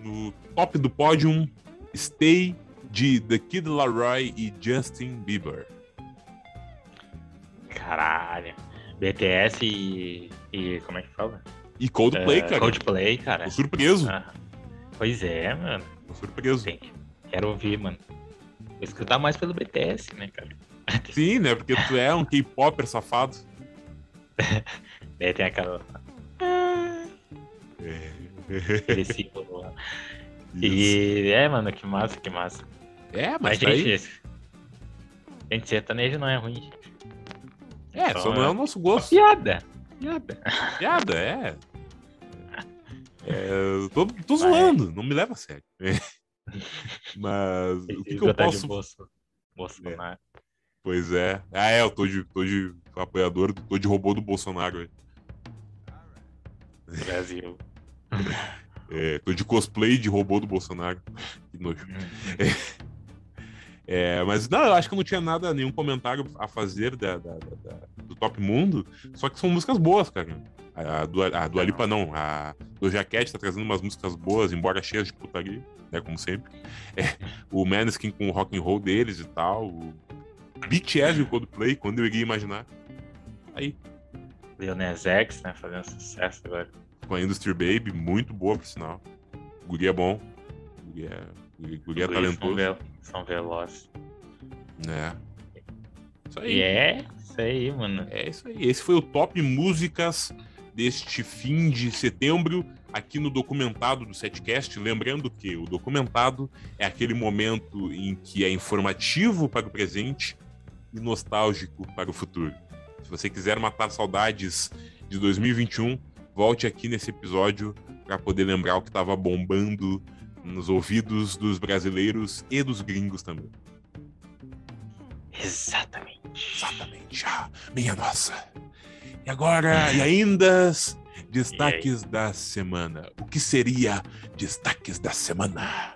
no top do pódio, Stay, de The Kid Laroi e Justin Bieber. Caralho. BTS e. e como é que fala? E Coldplay, É, cara. Coldplay, cara. Tô surpreso. Ah, pois é, mano. Tô surpreso. Tem Quero ouvir, mano. Vou escutar mais pelo BTS, né, cara? Sim, né? Porque tu é um K-Popper safado. Daí tem aquela. Aquele símbolo lá. E é, mano, que massa, que massa. É, mas Mas, tá aí. gente, gente, sertanejo não é ruim, gente. É, só não é o nosso gosto. Piada. Piada. Piada, é. É, eu tô, tô zoando, não me leva a sério. Mas o que, que eu de posso. Bolso, Bolsonaro. Pois é. Ah, é, eu tô de, tô de apoiador, tô de robô do Bolsonaro. aí. Brasil. É, tô de cosplay de robô do Bolsonaro. Que nojo. É, mas não, eu acho que eu não tinha nada, nenhum comentário a fazer da, da- da- do Top Mundo. Só que são músicas boas, cara. A, a, do, a do Alipa não, a do Jaquete tá trazendo umas músicas boas, embora cheias de putaria, né? Como sempre. É, o Maneskin com o rock and roll deles e tal. O BTS e o Coldplay, quando eu iria imaginar. Aí, Nas X, né, fazendo sucesso agora. com a Industry Baby, muito boa, por sinal. O Guri é bom. O Guri é, o Guri- o Guri é talentoso. vel são velozes. né? Isso aí. E é isso aí, mano. É isso aí. Esse foi o Top Músicas deste fim de setembro, aqui no documentado do Setcast. Lembrando que o documentado é aquele momento em que é informativo para o presente e nostálgico para o futuro. Se você quiser matar saudades de 2021, volte aqui nesse episódio para poder lembrar o que estava bombando nos ouvidos dos brasileiros e dos gringos também. Exatamente. Exatamente. Ah, minha nossa. E agora, e ainda, destaques da semana. O que seria destaques da semana?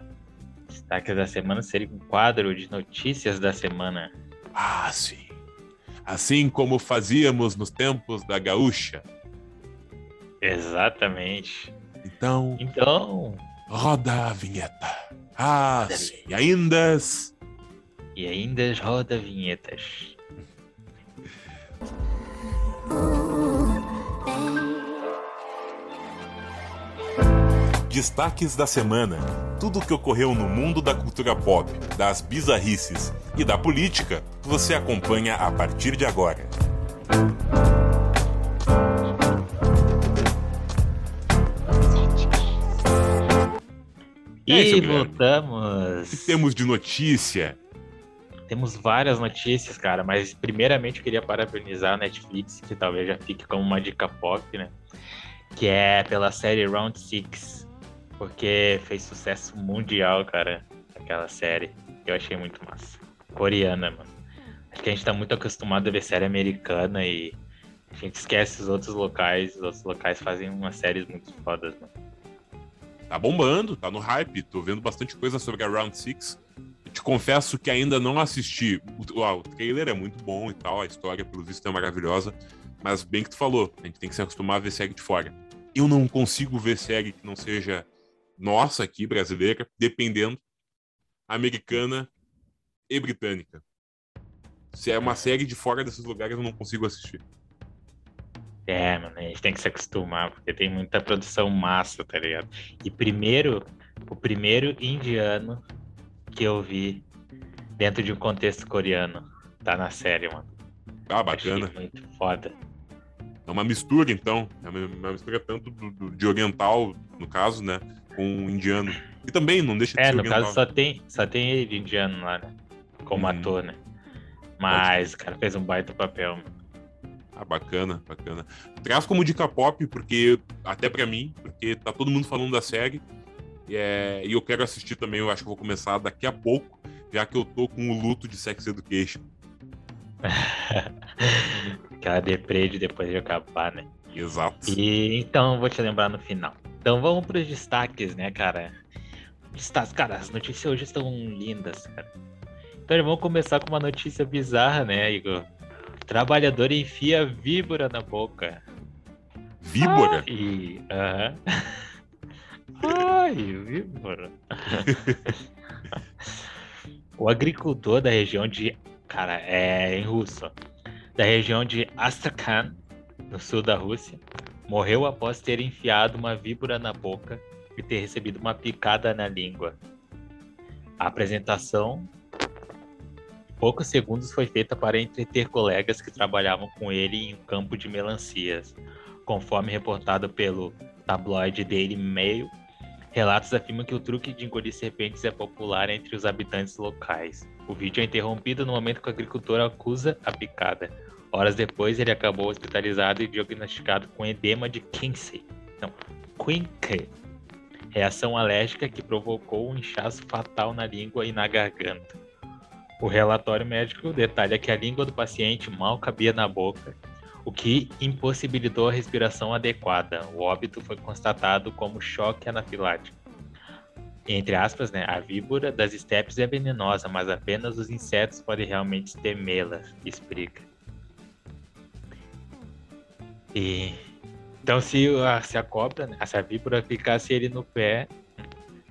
Destaque da semana seria um quadro de notícias da semana. Ah, sim. Assim como fazíamos nos tempos da gaúcha. Exatamente. Então, Então, roda a vinheta. Ah, sim. E ainda. e ainda roda vinhetas. Destaques da semana. Tudo o que ocorreu no mundo da cultura pop, das bizarrices e da política, você acompanha a partir de agora. E aí, E seu Guilherme? voltamos. O que temos de notícia? Temos várias notícias, cara, mas primeiramente eu queria parabenizar a Netflix, que talvez já fique como uma dica pop, né? Que é pela série Round Six, porque fez sucesso mundial, cara, aquela série. Eu achei muito massa. Coreana, mano. Acho que a gente tá muito acostumado a ver série americana e a gente esquece os outros locais. Os outros locais fazem umas séries muito fodas, mano. Tá bombando, tá no hype. Tô vendo bastante coisa sobre a Round 6. Eu te confesso que ainda não assisti. O, o trailer é muito bom e tal, a história, pelo visto, é maravilhosa. Mas bem que tu falou, a gente tem que se acostumar a ver série de fora. Eu não consigo ver série que não seja nossa aqui, brasileira, dependendo, americana e britânica. Se é uma série de fora desses lugares, eu não consigo assistir. É, mano, a gente tem que se acostumar, porque tem muita produção massa, tá ligado? E primeiro, o primeiro indiano que eu vi dentro de um contexto coreano tá na série, mano. Ah, bacana. Achei muito foda. É uma mistura, então. É uma, mistura tanto do, do- de oriental, no caso, né? Com indiano. E também não deixa de É, ser no oriental. caso só tem, só tem ele de indiano lá, né? Como Uhum. ator, né? Mas o cara fez um baita papel, mano. Ah, bacana, bacana. Traz como dica pop, porque até pra mim, porque tá todo mundo falando da série. E, é, e eu quero assistir também, eu acho que eu vou começar daqui a pouco, já que eu tô com o luto de Sex Education. Aquela deprê de depois de acabar, né? Exato. E então, vou te lembrar no final. Então vamos pros destaques, né, cara? Destaques, cara, as notícias hoje estão lindas, cara. Então vamos começar com uma notícia bizarra, né, Igor? Trabalhador enfia víbora na boca. Víbora? Ai, aham. Ai, víbora. o agricultor da região de. Cara, é em russo. Da região de Astrakhan, no sul da Rússia, morreu após ter enfiado uma víbora na boca e ter recebido uma picada na língua. A apresentação, poucos segundos, foi feita para entreter colegas que trabalhavam com ele em um campo de melancias. Conforme reportado pelo tabloide Daily Mail, relatos afirmam que o truque de engolir serpentes é popular entre os habitantes locais. O vídeo é interrompido no momento que o agricultor acusa a picada. Horas depois, ele acabou hospitalizado e diagnosticado com edema de Kinsey. Não, Quinkey. Reação alérgica que provocou um inchaço fatal na língua e na garganta. O relatório médico detalha que a língua do paciente mal cabia na boca o que impossibilitou a respiração adequada. O óbito foi constatado como choque anafilático. Entre aspas, né, a víbora das estepes é venenosa, mas apenas os insetos podem realmente temê-la, explica. E então se a, se a cobra, né, se a víbora picasse ele no pé,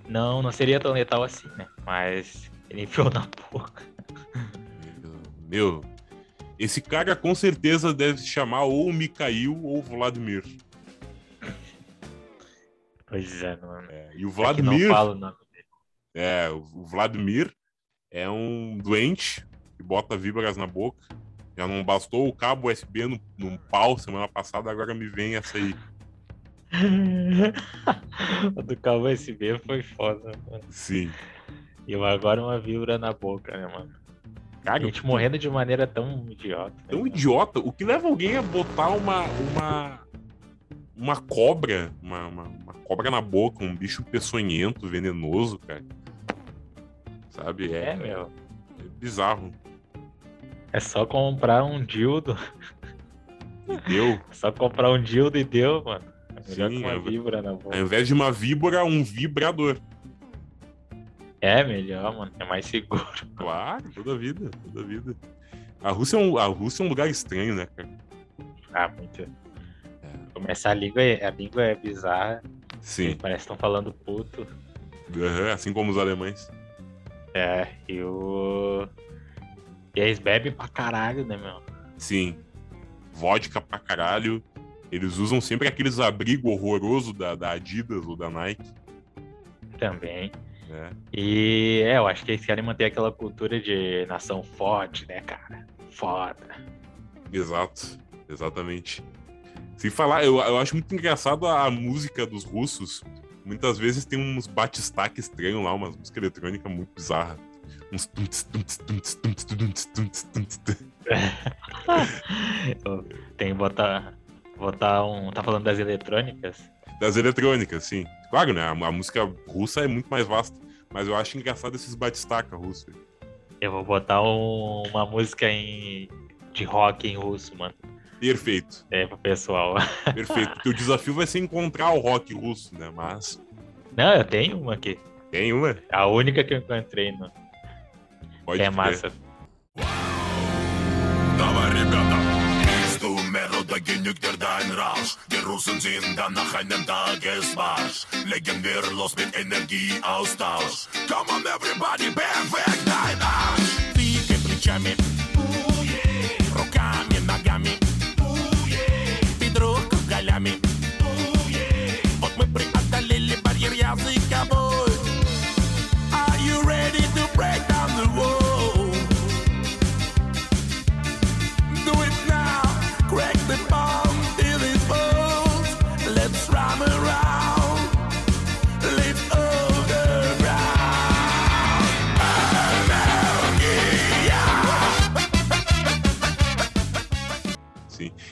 não, não seria tão letal assim, né? Mas ele enfiou na boca. Meu, esse cara com certeza deve se chamar ou Mikhail ou Vladimir. Pois é, mano. É, e o É que não Vladimir, fala o nome dele. é, o Vladimir é um doente que bota víboras na boca. Já não bastou o cabo USB no, num pau semana passada, agora me vem essa aí. o do cabo USB foi foda, mano. Sim. E agora uma vibra na boca, né, mano? A Cara, gente morrendo de maneira tão idiota. né, tão mano? idiota. O que leva alguém a botar uma. uma. uma cobra. Uma, uma, uma cobra na boca, um bicho peçonhento, venenoso, cara. Sabe? É, É, meu. é bizarro. É só comprar um dildo. E deu. É só comprar um dildo e deu, mano. É melhor Sim, que uma é- vibra na Ao boca. invés de uma víbora, um vibrador. É melhor, mano. É mais seguro. Claro, toda vida, toda vida. A Rússia, é um, a Rússia é um lugar estranho, né, cara? Ah, muito. Começar a língua, é- a língua é bizarra. Sim. Parece que estão falando puto. Uhum, assim como os alemães. É, e o. E eles bebem pra caralho, né, meu? Sim. Vodka pra caralho. Eles usam sempre aqueles abrigos horrorosos da, da Adidas ou da Nike. Também. É. E é, eu acho que eles querem manter aquela cultura de nação forte, né, cara? Foda. Exato, exatamente. Se falar, eu, eu acho muito engraçado a, a música dos russos. Muitas vezes tem uns batistaque estranhos lá, umas música eletrônica muito bizarra. Uns. Tem que botar, botar um. Tá falando das eletrônicas? Das eletrônicas, sim. Claro, né? A, a música russa é muito mais vasta. Mas eu acho engraçado esses batistaca russos. Eu vou botar um- uma música em, de rock em russo, mano. Perfeito, É, pro pessoal. perfeito. Porque o desafio vai ser encontrar o rock russo, né? Mas Não, eu tenho uma aqui. tem uma, A única que eu encontrei, no, pode é crer. massa. Genügt dir dein Rausch. Die Russen sind dann nach einem Tagesmarsch. Legen wir los mit Energieaustausch. Come on, everybody, bewegt dein Arsch.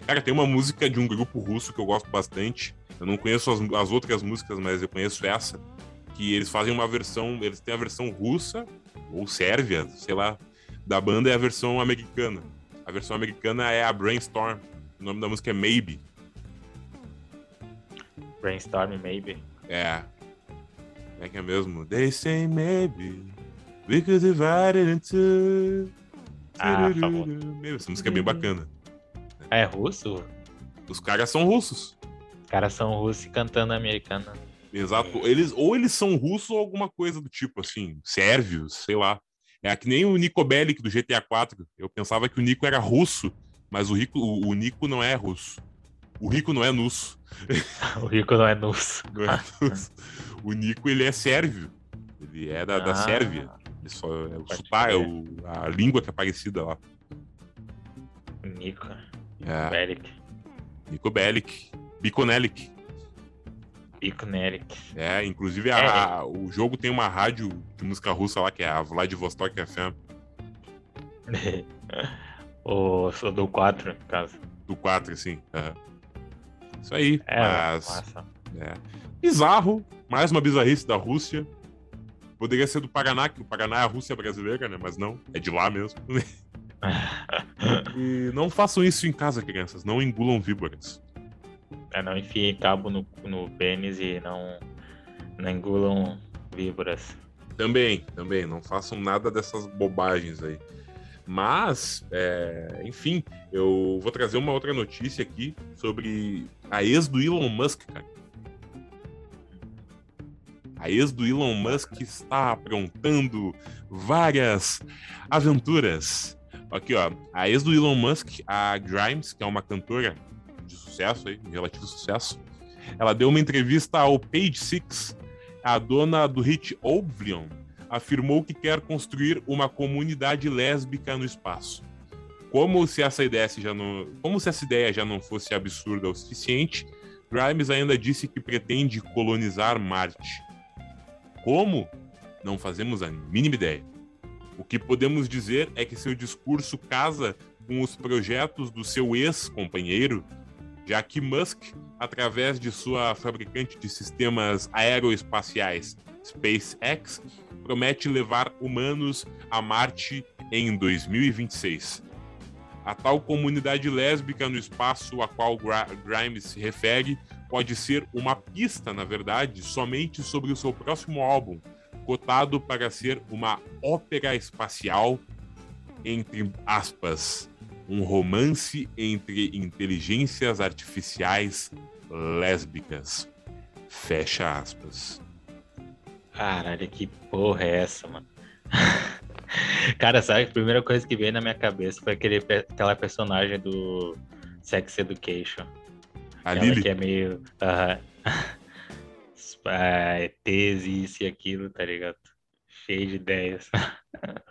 Cara, tem uma música de um grupo russo que eu gosto bastante. Eu não conheço as, as outras músicas, mas eu conheço essa. Que eles fazem uma versão. Eles têm a versão russa, ou sérvia, sei lá, da banda é a versão americana. A versão americana é a Brainstorm. O nome da música é Maybe. Brainstorm, maybe. É. Como é que é mesmo? They say maybe we could divide it into. Ah. Meu, Essa música é bem bacana. Ah, é russo? Os caras são russos. Os caras são russos e cantando americano. Exato. Eles, ou eles são russos ou alguma coisa do tipo, assim, sérvios, sei lá. É que nem o Nico Bellic do GTA 4. Eu pensava que o Nico era russo, mas o, Rico, o, o Nico não é russo. O Rico não é nusso. O rico não é nusso. Não é nusso. O Nico, ele é sérvio. Ele é da, da Ah, Sérvia. Ele só, é o sotaque, é o- a língua que é parecida lá. Nico. É, Belic. Nico Bellic. Biconelic. Pico Neric. É, inclusive a- o jogo tem uma rádio de música russa lá, que é a Vladivostok FM. o sou do 4, no caso. Do 4, assim. aham. Isso aí. É, mas. é. Bizarro. Mais uma bizarrice da Rússia. Poderia ser do Paraná, que o Paraná é a Rússia brasileira, né? Mas não, é de lá mesmo. e não façam isso em casa, crianças. Não engulam víboras. É, não enfiem cabo no, no pênis e não, não engulam víboras. Também, também. Não façam nada dessas bobagens aí. Mas, é, enfim, eu vou trazer uma outra notícia aqui sobre a ex do Elon Musk, cara. A ex do Elon Musk está aprontando várias aventuras. Aqui, ó. A ex do Elon Musk, a Grimes, que é uma cantora de sucesso aí, de relativo sucesso, ela deu uma entrevista ao Page Six. A dona do hit Oblivion afirmou que quer construir uma comunidade lésbica no espaço. Como se essa ideia já não, como se essa ideia já não fosse absurda o suficiente, Grimes ainda disse que pretende colonizar Marte. Como? Não fazemos a mínima ideia. O que podemos dizer é que seu discurso casa com os projetos do seu ex-companheiro, já que Musk, através de sua fabricante de sistemas aeroespaciais SpaceX, promete levar humanos a Marte em 2026. A tal comunidade lésbica no espaço a qual Grimes se refere pode ser uma pista, na verdade, somente sobre o seu próximo álbum, cotado para ser uma ópera espacial, entre aspas, um romance entre inteligências artificiais lésbicas. Fecha aspas. Caralho, que porra é essa, mano? Cara, sabe, a primeira coisa que veio na minha cabeça foi aquele, aquela personagem do Sex Education. A Lily. que é meio. aham. Ah, ETs, isso e aquilo, tá ligado? Cheio de ideias.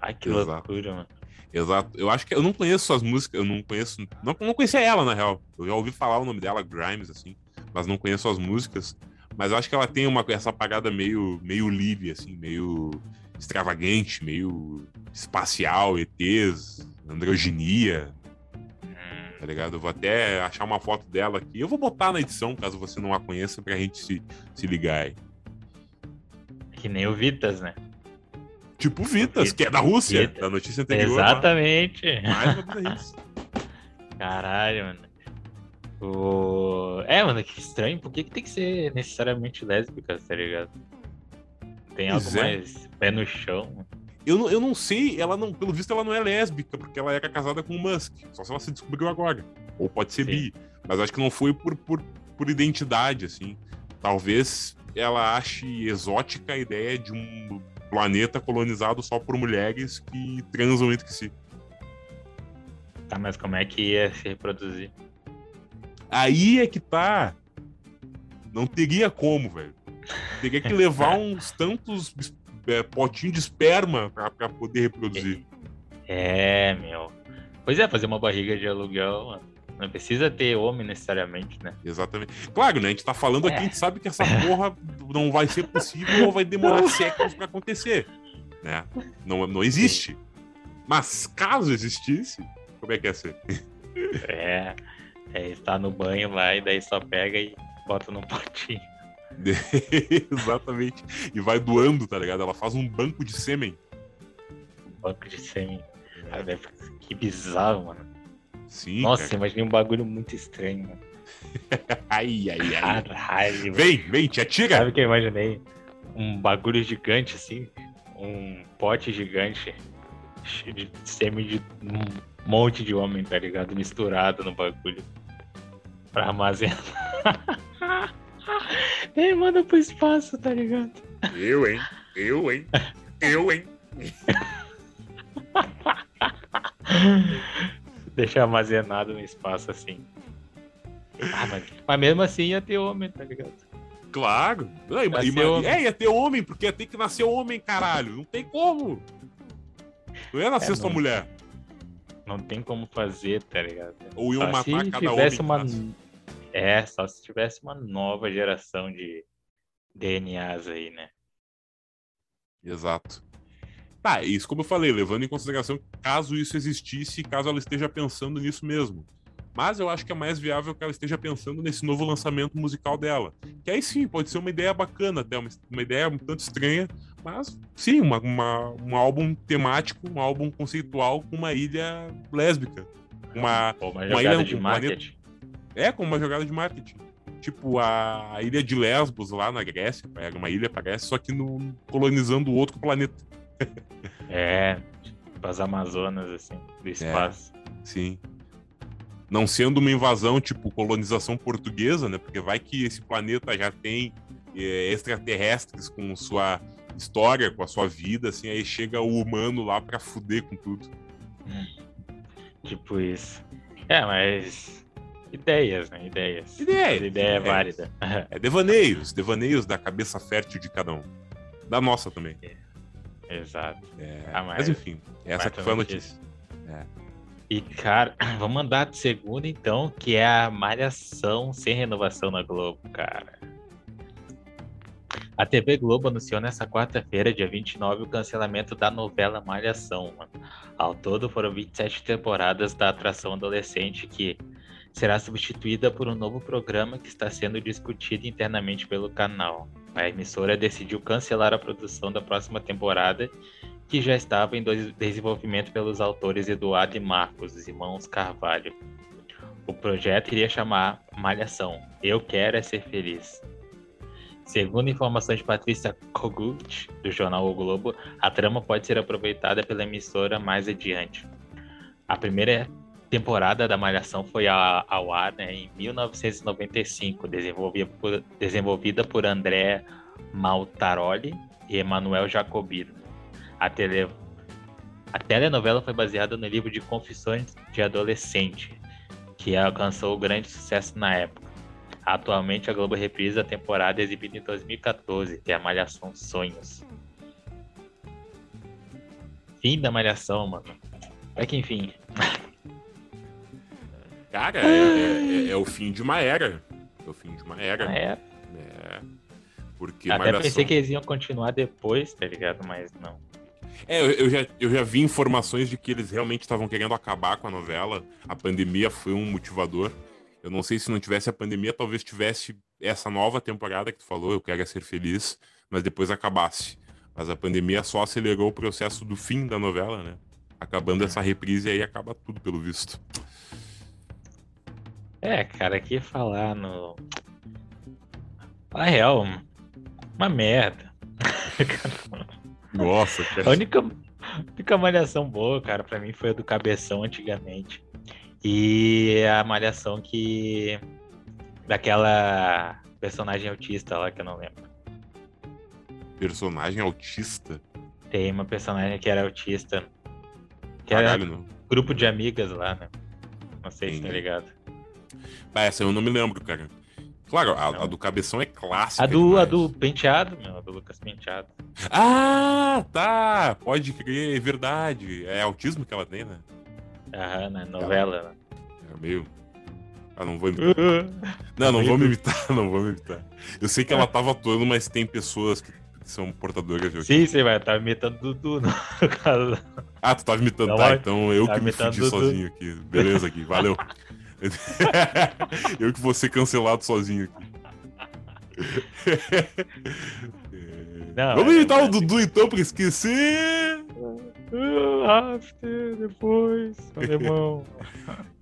Ai, que Exato. loucura, mano. Exato. Eu acho que eu não conheço suas músicas, eu não conheço. Não, não conhecia ela, na real. Eu já ouvi falar o nome dela, Grimes, assim, mas não conheço as músicas. Mas eu acho que ela tem uma, essa parada meio, meio livre, assim, meio extravagante, meio espacial, ETs, androginia, tá ligado? Eu vou até achar uma foto dela aqui. Eu vou botar na edição, caso você não a conheça, pra gente se, se ligar aí. que nem o Vitas, né? Tipo Vitas, Vitas. que é da Rússia, Vitas. da notícia anterior. lá. Exatamente. Uma bizarrice. Caralho, mano. O... É, mano, que estranho. Por que, que tem que ser necessariamente lésbica, tá ligado? Tem algo Pois é. mais pé no chão. Eu não, eu não sei, ela não, pelo visto ela não é lésbica, porque ela era casada com o Musk. Só se ela se descobriu agora. Ou pode ser Sim. bi. Mas acho que não foi por, por, por identidade, assim. Talvez ela ache exótica a ideia de um planeta colonizado só por mulheres que transam entre si. Tá, mas como é que ia se reproduzir? Aí é que tá. Não teria como, velho. Teria que levar uns tantos é, potinhos de esperma pra, pra poder reproduzir. É, meu. Pois é, fazer uma barriga de aluguel, mano. Não precisa ter homem necessariamente, né? Exatamente. Claro, né? A gente tá falando aqui, É. a gente sabe que essa porra não vai ser possível ou vai demorar séculos pra acontecer. Né? Não, não existe. Mas caso existisse, como é que ia ser? É. É estar no banho lá e daí só pega e bota num potinho. Exatamente. E vai doando, tá ligado? Ela faz um banco de sêmen. Banco de sêmen. Ficar- Que bizarro, mano. Sim. Nossa, cara. imaginei um bagulho muito estranho, mano. Ai, ai, ai. Caralho, mano. Vem, vem, te atira. Sabe o que eu imaginei? Um bagulho gigante assim, um pote gigante, cheio de sêmen de um monte de homem, tá ligado? Misturado no bagulho. Pra armazenar. e manda pro espaço, tá ligado? Eu, hein? Eu, hein? Eu, hein? Deixa armazenado no espaço assim. Ah, mas, mas mesmo assim ia ter homem, tá ligado? Claro. Homem. É, ia ter homem, porque ia ter que nascer homem, caralho. Não tem como. Não ia nascer É, só mulher. Não tem como fazer, tá ligado? Ou iam matar se cada homem. tivesse que uma. nasce. É, só se tivesse uma nova geração de DNAs aí, né? Exato. Tá, isso como eu falei, levando em consideração caso isso existisse, caso ela esteja pensando nisso mesmo. Mas eu acho que é mais viável que ela esteja pensando nesse novo lançamento musical dela. Que aí sim, pode ser uma ideia bacana até, uma, uma ideia um tanto estranha, mas sim, uma, uma- um álbum temático, um álbum conceitual com uma ilha lésbica. Uma, Pô, uma uma ilha- de um marketing. É, como uma jogada de marketing. Tipo a, ilha de Lesbos lá na Grécia, era uma ilha, parece, só que no, colonizando outro planeta. É, tipo as Amazonas, assim, do espaço. Sim. Não sendo uma invasão, tipo, colonização portuguesa, né? Porque vai que esse planeta já tem é, extraterrestres com sua história, com a sua vida, assim, aí chega o humano lá pra fuder com tudo. Tipo isso. É, mas. Ideias, né? Ideias. Ideias, ideia é ideias. válida. É devaneios, devaneios da cabeça fértil de cada um. Da nossa também. Exato. É, Ah, mas... mas- enfim, essa que foi a notícia. E, cara, vamos mandar de segunda, então, que é a Malhação sem renovação na Globo, cara. A TV Globo anunciou nessa quarta-feira, dia 29, o cancelamento da novela Malhação, mano. Ao todo foram 27 temporadas da atração adolescente que será substituída por um novo programa que está sendo discutido internamente pelo canal. A emissora decidiu cancelar a produção da próxima temporada que já estava em desenvolvimento pelos autores Eduardo e Marcos, os irmãos Carvalho. O projeto iria chamar Malhação. Eu quero é ser feliz. Segundo informações de Patrícia Kogut, do jornal O Globo, a trama pode ser aproveitada pela emissora mais adiante. A primeira temporada da Malhação foi ao ar né, em 1995, desenvolvida por, desenvolvida por André Maltaroli e Emanuel Jacobino. A, tele, a telenovela foi baseada no livro de Confissões de Adolescente, que alcançou grande sucesso na época. Atualmente a Globo reprisa a temporada exibida em 2014, que é a Malhação Sonhos. Fim da Malhação, mano. É que enfim. Cara, é, é- é- é o fim de uma era. É o fim de uma era. É, É. Porque até Malhação... pensei que eles iam continuar depois, tá ligado? Mas não. É, eu, eu já, eu já vi informações de que eles realmente estavam querendo acabar com a novela. A pandemia foi um motivador. Eu não sei se não tivesse a pandemia, talvez tivesse essa nova temporada que tu falou, Eu Quero É Ser Feliz, mas depois acabasse. Mas a pandemia só acelerou o processo do fim da novela, né? Acabando essa reprise aí acaba tudo, pelo visto. É, cara, aqui falar no. A real, uma merda. Nossa, cara. única, a única malhação boa, cara, pra mim foi a do Cabeção antigamente. E a malhação que. Daquela personagem autista lá que eu não lembro. Personagem autista. Tem uma personagem que era autista. Que era Caralho, não. um grupo de amigas lá, né? Não sei se tá Entendi. ligado. Essa eu não me lembro, cara. Claro, a, a do Cabeção é clássica. A do, a do Penteado, meu, a do Lucas Penteado. Ah, tá. Pode crer, é verdade. É autismo que ela tem, né? Aham, na novela. É meio. Ah, não vou imitar. Não, não vou me imitar, não vou me imitar. Eu sei que ela tava atuando, mas tem pessoas que são portadoras de autismo. Sim, você vai estar imitando o Dudu, no caso. Ah, tu tava imitando, Não tá? Então eu Tá que me imitando fudi sozinho aqui. Beleza aqui, valeu. eu que vou ser cancelado sozinho aqui. Não, Vamos é imitar o verdade. Dudu então pra esquecer. Ah, After, depois, alemão.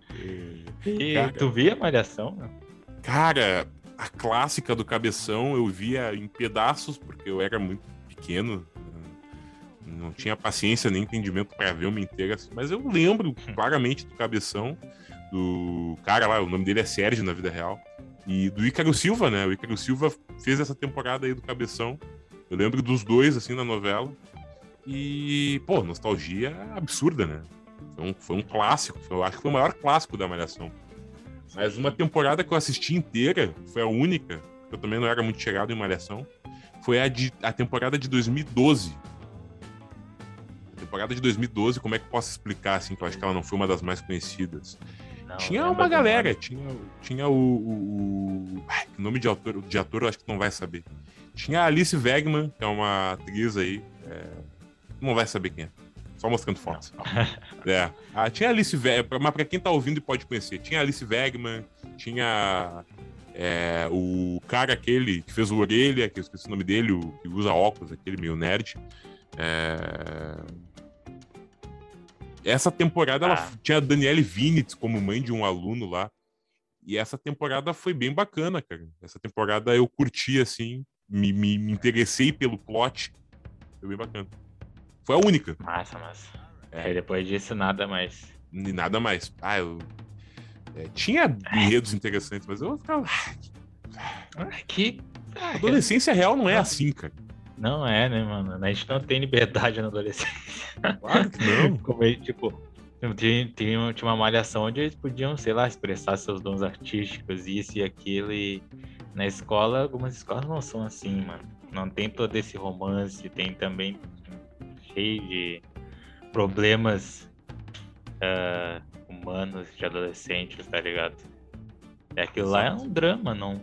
E Cara. tu via a Malhação? meu? Cara, a clássica do Cabeção eu via em pedaços, porque eu era muito pequeno. Não tinha paciência nem entendimento para ver uma inteira. assim, Mas eu lembro claramente do Cabeção, do cara lá, o nome dele é Sérgio na vida real. E do Ícaro Silva, né? O Ícaro Silva fez essa temporada aí do Cabeção. Eu lembro dos dois, assim, na novela. E, pô, nostalgia absurda, né? Foi um, foi um clássico. foi- eu acho que foi o maior clássico da Malhação. Mas uma temporada que eu assisti inteira, foi a única, que eu também não era muito chegado em Malhação, foi a, de, a temporada de 2012. Temporada de 2012, como é que posso explicar, assim, que eu acho que ela não foi uma das mais conhecidas? Não, tinha uma galera, tinha, tinha o, o, o- nome de ator, de ator eu acho que não vai saber. Tinha a Alice Wegman, que é uma atriz aí, é, não vai saber quem é, só mostrando fotos. É. Ah, tinha a Alice Wegman, mas pra quem tá ouvindo e pode conhecer, tinha a Alice Wegman, tinha é, o cara aquele que fez o Orelha, que eu esqueci o nome dele, o que usa óculos, aquele meio nerd. É, Essa temporada ela Ah. tinha a Daniele Vinitz como mãe de um aluno lá. E essa temporada foi bem bacana, cara. Essa temporada eu curti, assim, me, me, me interessei pelo plot. Foi bem bacana. Foi a única. Massa, massa. É. Aí depois disso, nada mais. E nada mais. Ah, eu. é, tinha enredos interessantes, mas eu ficava. Ah, que. A adolescência real não é assim, cara. Não é, né, mano? A gente não tem liberdade na adolescência. Claro que não. Como ele, tipo, tinha, tinha, tinha uma malhação onde eles podiam, sei lá, expressar seus dons artísticos, isso e aquilo. E na escola, algumas escolas não são assim, mano. Não tem todo esse romance, tem também cheio de problemas ah, humanos de adolescentes, tá ligado? É aquilo lá é Exato. um drama, não.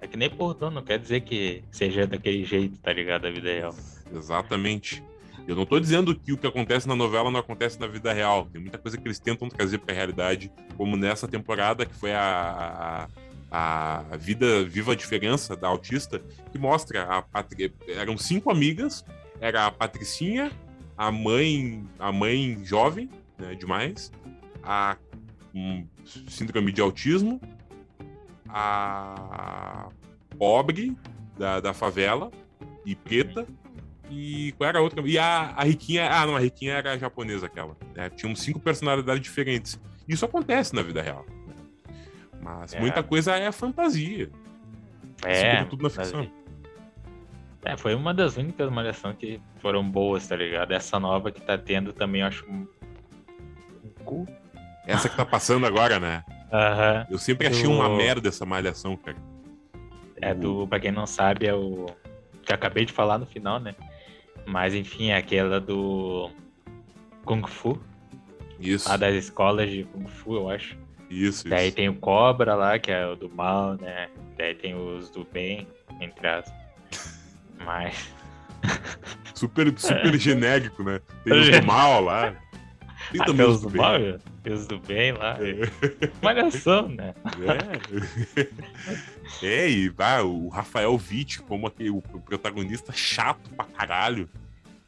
É que nem pornô, não quer dizer que seja daquele jeito, tá ligado? A vida real. Exatamente. Eu não tô dizendo que o que acontece na novela não acontece na vida real. Tem muita coisa que eles tentam trazer pra realidade, como nessa temporada, que foi a, a, a Vida Viva a Diferença da Autista, que mostra a Patri... Eram cinco amigas, era a Patricinha, a mãe, a mãe jovem, né, demais, a um, síndrome de autismo, a pobre da, da favela e preta, e qual era a outra? E a, a Riquinha. Ah, não, a Riquinha era a japonesa aquela. né? Tinham cinco personalidades diferentes. Isso acontece na vida real. né? Mas É. muita coisa é fantasia. É, como tudo na ficção. É, foi uma das únicas malhações que foram boas, tá ligado? Essa nova que tá tendo também eu acho um cu. Essa que tá passando agora, né? Aham. Eu sempre achei Do- uma merda essa malhação, cara. É do, pra quem não sabe, é o. Que eu acabei de falar no final, né? Mas enfim, é aquela do Kung Fu, Isso, lá das escolas de Kung Fu, eu acho. isso, Daí isso. tem o Cobra lá, que é o do mal, né? Daí tem os do bem, entre as. Mas. Super, super genérico, né? Tem os do mal lá. Tem também os do do bem. mal, tem os do bem lá. É. Malhação, né? É. é, e vai, o Rafael Witt, como aquele, o, protagonista chato pra caralho.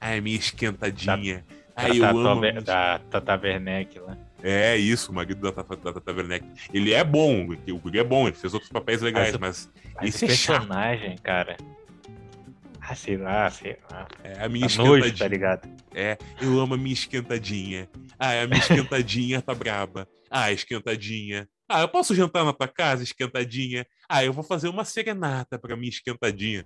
Ai, minha esquentadinha. Ai, eu da, amo. da Tata Werneck lá. É isso, o marido da Tata, da Tata Werneck. Ele é bom, o Guri é bom, ele fez outros papéis legais, mas Mas Esse o é personagem, cara. Ah, sei lá, sei lá. é a minha Tá nojo, tá ligado? É, eu amo a minha esquentadinha. Ah, a minha esquentadinha tá braba. Ah, esquentadinha. Ah, eu posso jantar na tua casa, esquentadinha? Ah, eu vou fazer uma serenata pra minha esquentadinha.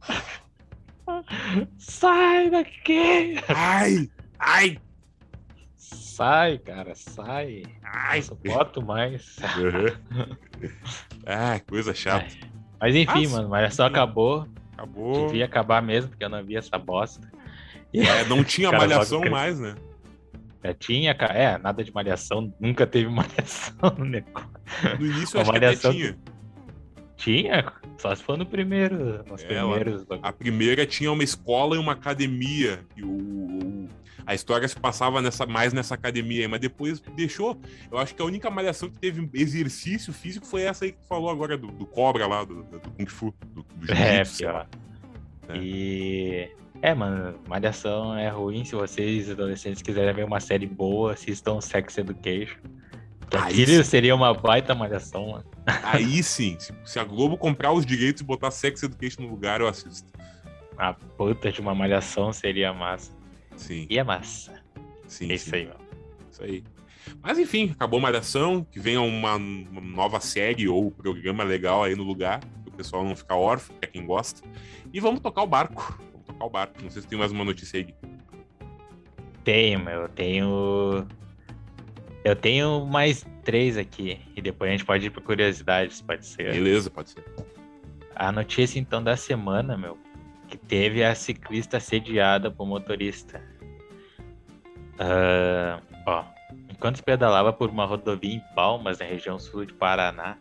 Sai daqui! Ai, ai, Sai, cara, sai. ai. Não suporto mais. Uhum. Ah, coisa chata. Mas enfim, Mas- mano, mas só acabou. Acabou. Devia acabar mesmo, porque eu não vi essa bosta. É, não tinha malhação que- mais, né? Já tinha. É, nada de malhação. Nunca teve malhação no negócio. No início eu acho que até malhação- tinha. Tinha, só se for no primeiro. Nos É, primeiros. A primeira tinha uma escola e uma academia. E o- a história se passava nessa, mais nessa academia aí, mas depois deixou. Eu acho que a única malhação que teve exercício físico foi essa aí que falou agora, do, do cobra lá, do, do Kung Fu, do, do É, jiu-jitsu, sei lá. pior. É. E. É, mano, Malhação é ruim. Se vocês, adolescentes, quiserem ver uma série boa, assistam Sex Education. Aquilo seria uma baita malhação, mano. Aí sim, se a Globo comprar os direitos e botar Sex Education no lugar, eu assisto. A puta de uma malhação seria massa. Sim, E é massa. sim. É isso sim. aí, mano. Isso aí. Mas enfim, acabou a Malhação, que venha uma, uma nova série ou programa legal aí no lugar, para o pessoal não ficar órfão, que é quem gosta. E vamos tocar o barco. Vamos tocar o barco. Não sei se tem mais uma notícia aí. Tenho, meu. Eu tenho. Eu tenho mais três aqui. E depois a gente pode ir pra curiosidades, pode ser. Beleza, pode ser. A notícia então da semana, meu, que teve a ciclista assediada por motorista. Ah, ó, enquanto pedalava por uma rodovia em Palmas, na região sul de Paraná,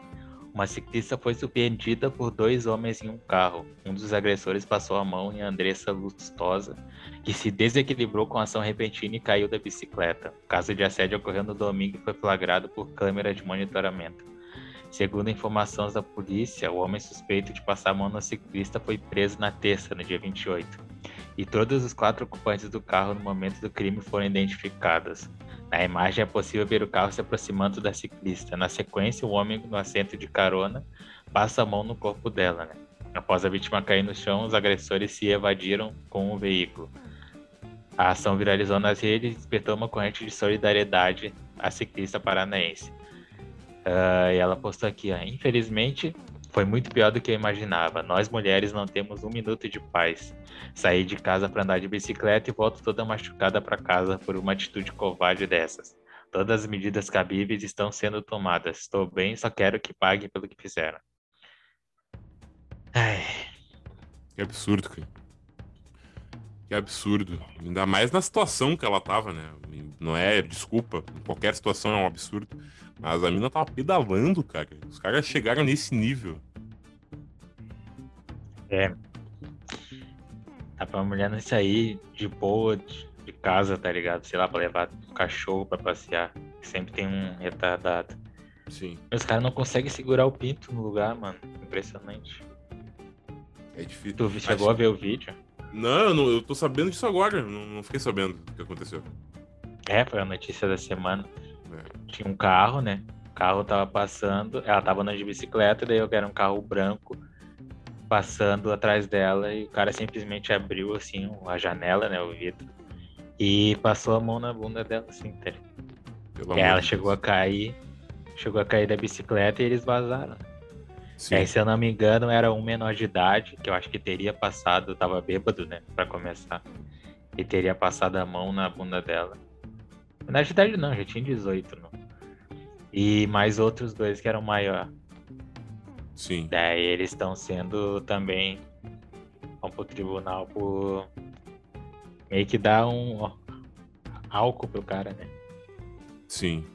uma ciclista foi surpreendida por dois homens em um carro. Um dos agressores passou a mão em Andressa Lustosa, que se desequilibrou com ação repentina e caiu da bicicleta. O caso de assédio ocorreu no domingo e foi flagrado por câmera de monitoramento. Segundo informações da polícia, o homem suspeito de passar a mão no ciclista foi preso na terça, no dia 28. E todos os quatro ocupantes do carro no momento do crime foram identificados. Na imagem é possível ver o carro se aproximando da ciclista. Na sequência, o homem no assento de carona passa a mão no corpo dela. Né? Após a vítima cair no chão, os agressores se evadiram com o veículo. A ação viralizou nas redes e despertou uma corrente de solidariedade à ciclista paranaense. Ah, e ela postou aqui, ó, infelizmente foi muito pior do que eu imaginava. Nós mulheres não temos um minuto de paz. Saí de casa para andar de bicicleta e volto toda machucada para casa por uma atitude covarde dessas. Todas as medidas cabíveis estão sendo tomadas. Estou bem, só quero que paguem pelo que fizeram. Ai, Que absurdo, cara. Que absurdo. Ainda mais na situação que ela tava, né? Não é desculpa. Qualquer situação é um absurdo. Mas a mina tava pedalando, cara. Os caras chegaram nesse nível. é. Dá pra mulher não sair de boa de, casa, tá ligado? Sei lá, pra levar o cachorro pra passear. Sempre tem um retardado. Sim. Os caras não conseguem segurar o pinto no lugar, mano. Impressionante. É difícil. Tu chegou Acho- a ver o vídeo? Não, eu, não, eu tô sabendo disso agora. Não, não fiquei sabendo o que aconteceu. É, foi a notícia da semana. É. Tinha um carro, né? O carro tava passando, ela tava andando de bicicleta, daí eu era um carro branco passando atrás dela e o cara simplesmente abriu assim a janela, né, o vidro, e passou a mão na bunda dela assim, tá E ela chegou a cair, chegou a cair da bicicleta e eles vazaram. Aí, se eu não me engano, era um menor de idade, que eu acho que teria passado, tava bêbado, né, pra começar. E teria passado a mão na bunda dela. Menor de idade não, já tinha 18, não. E mais outros dois que eram maior. Sim. Daí eles estão sendo também vão pro tribunal por meio que dar um álcool pro cara, né? Sim.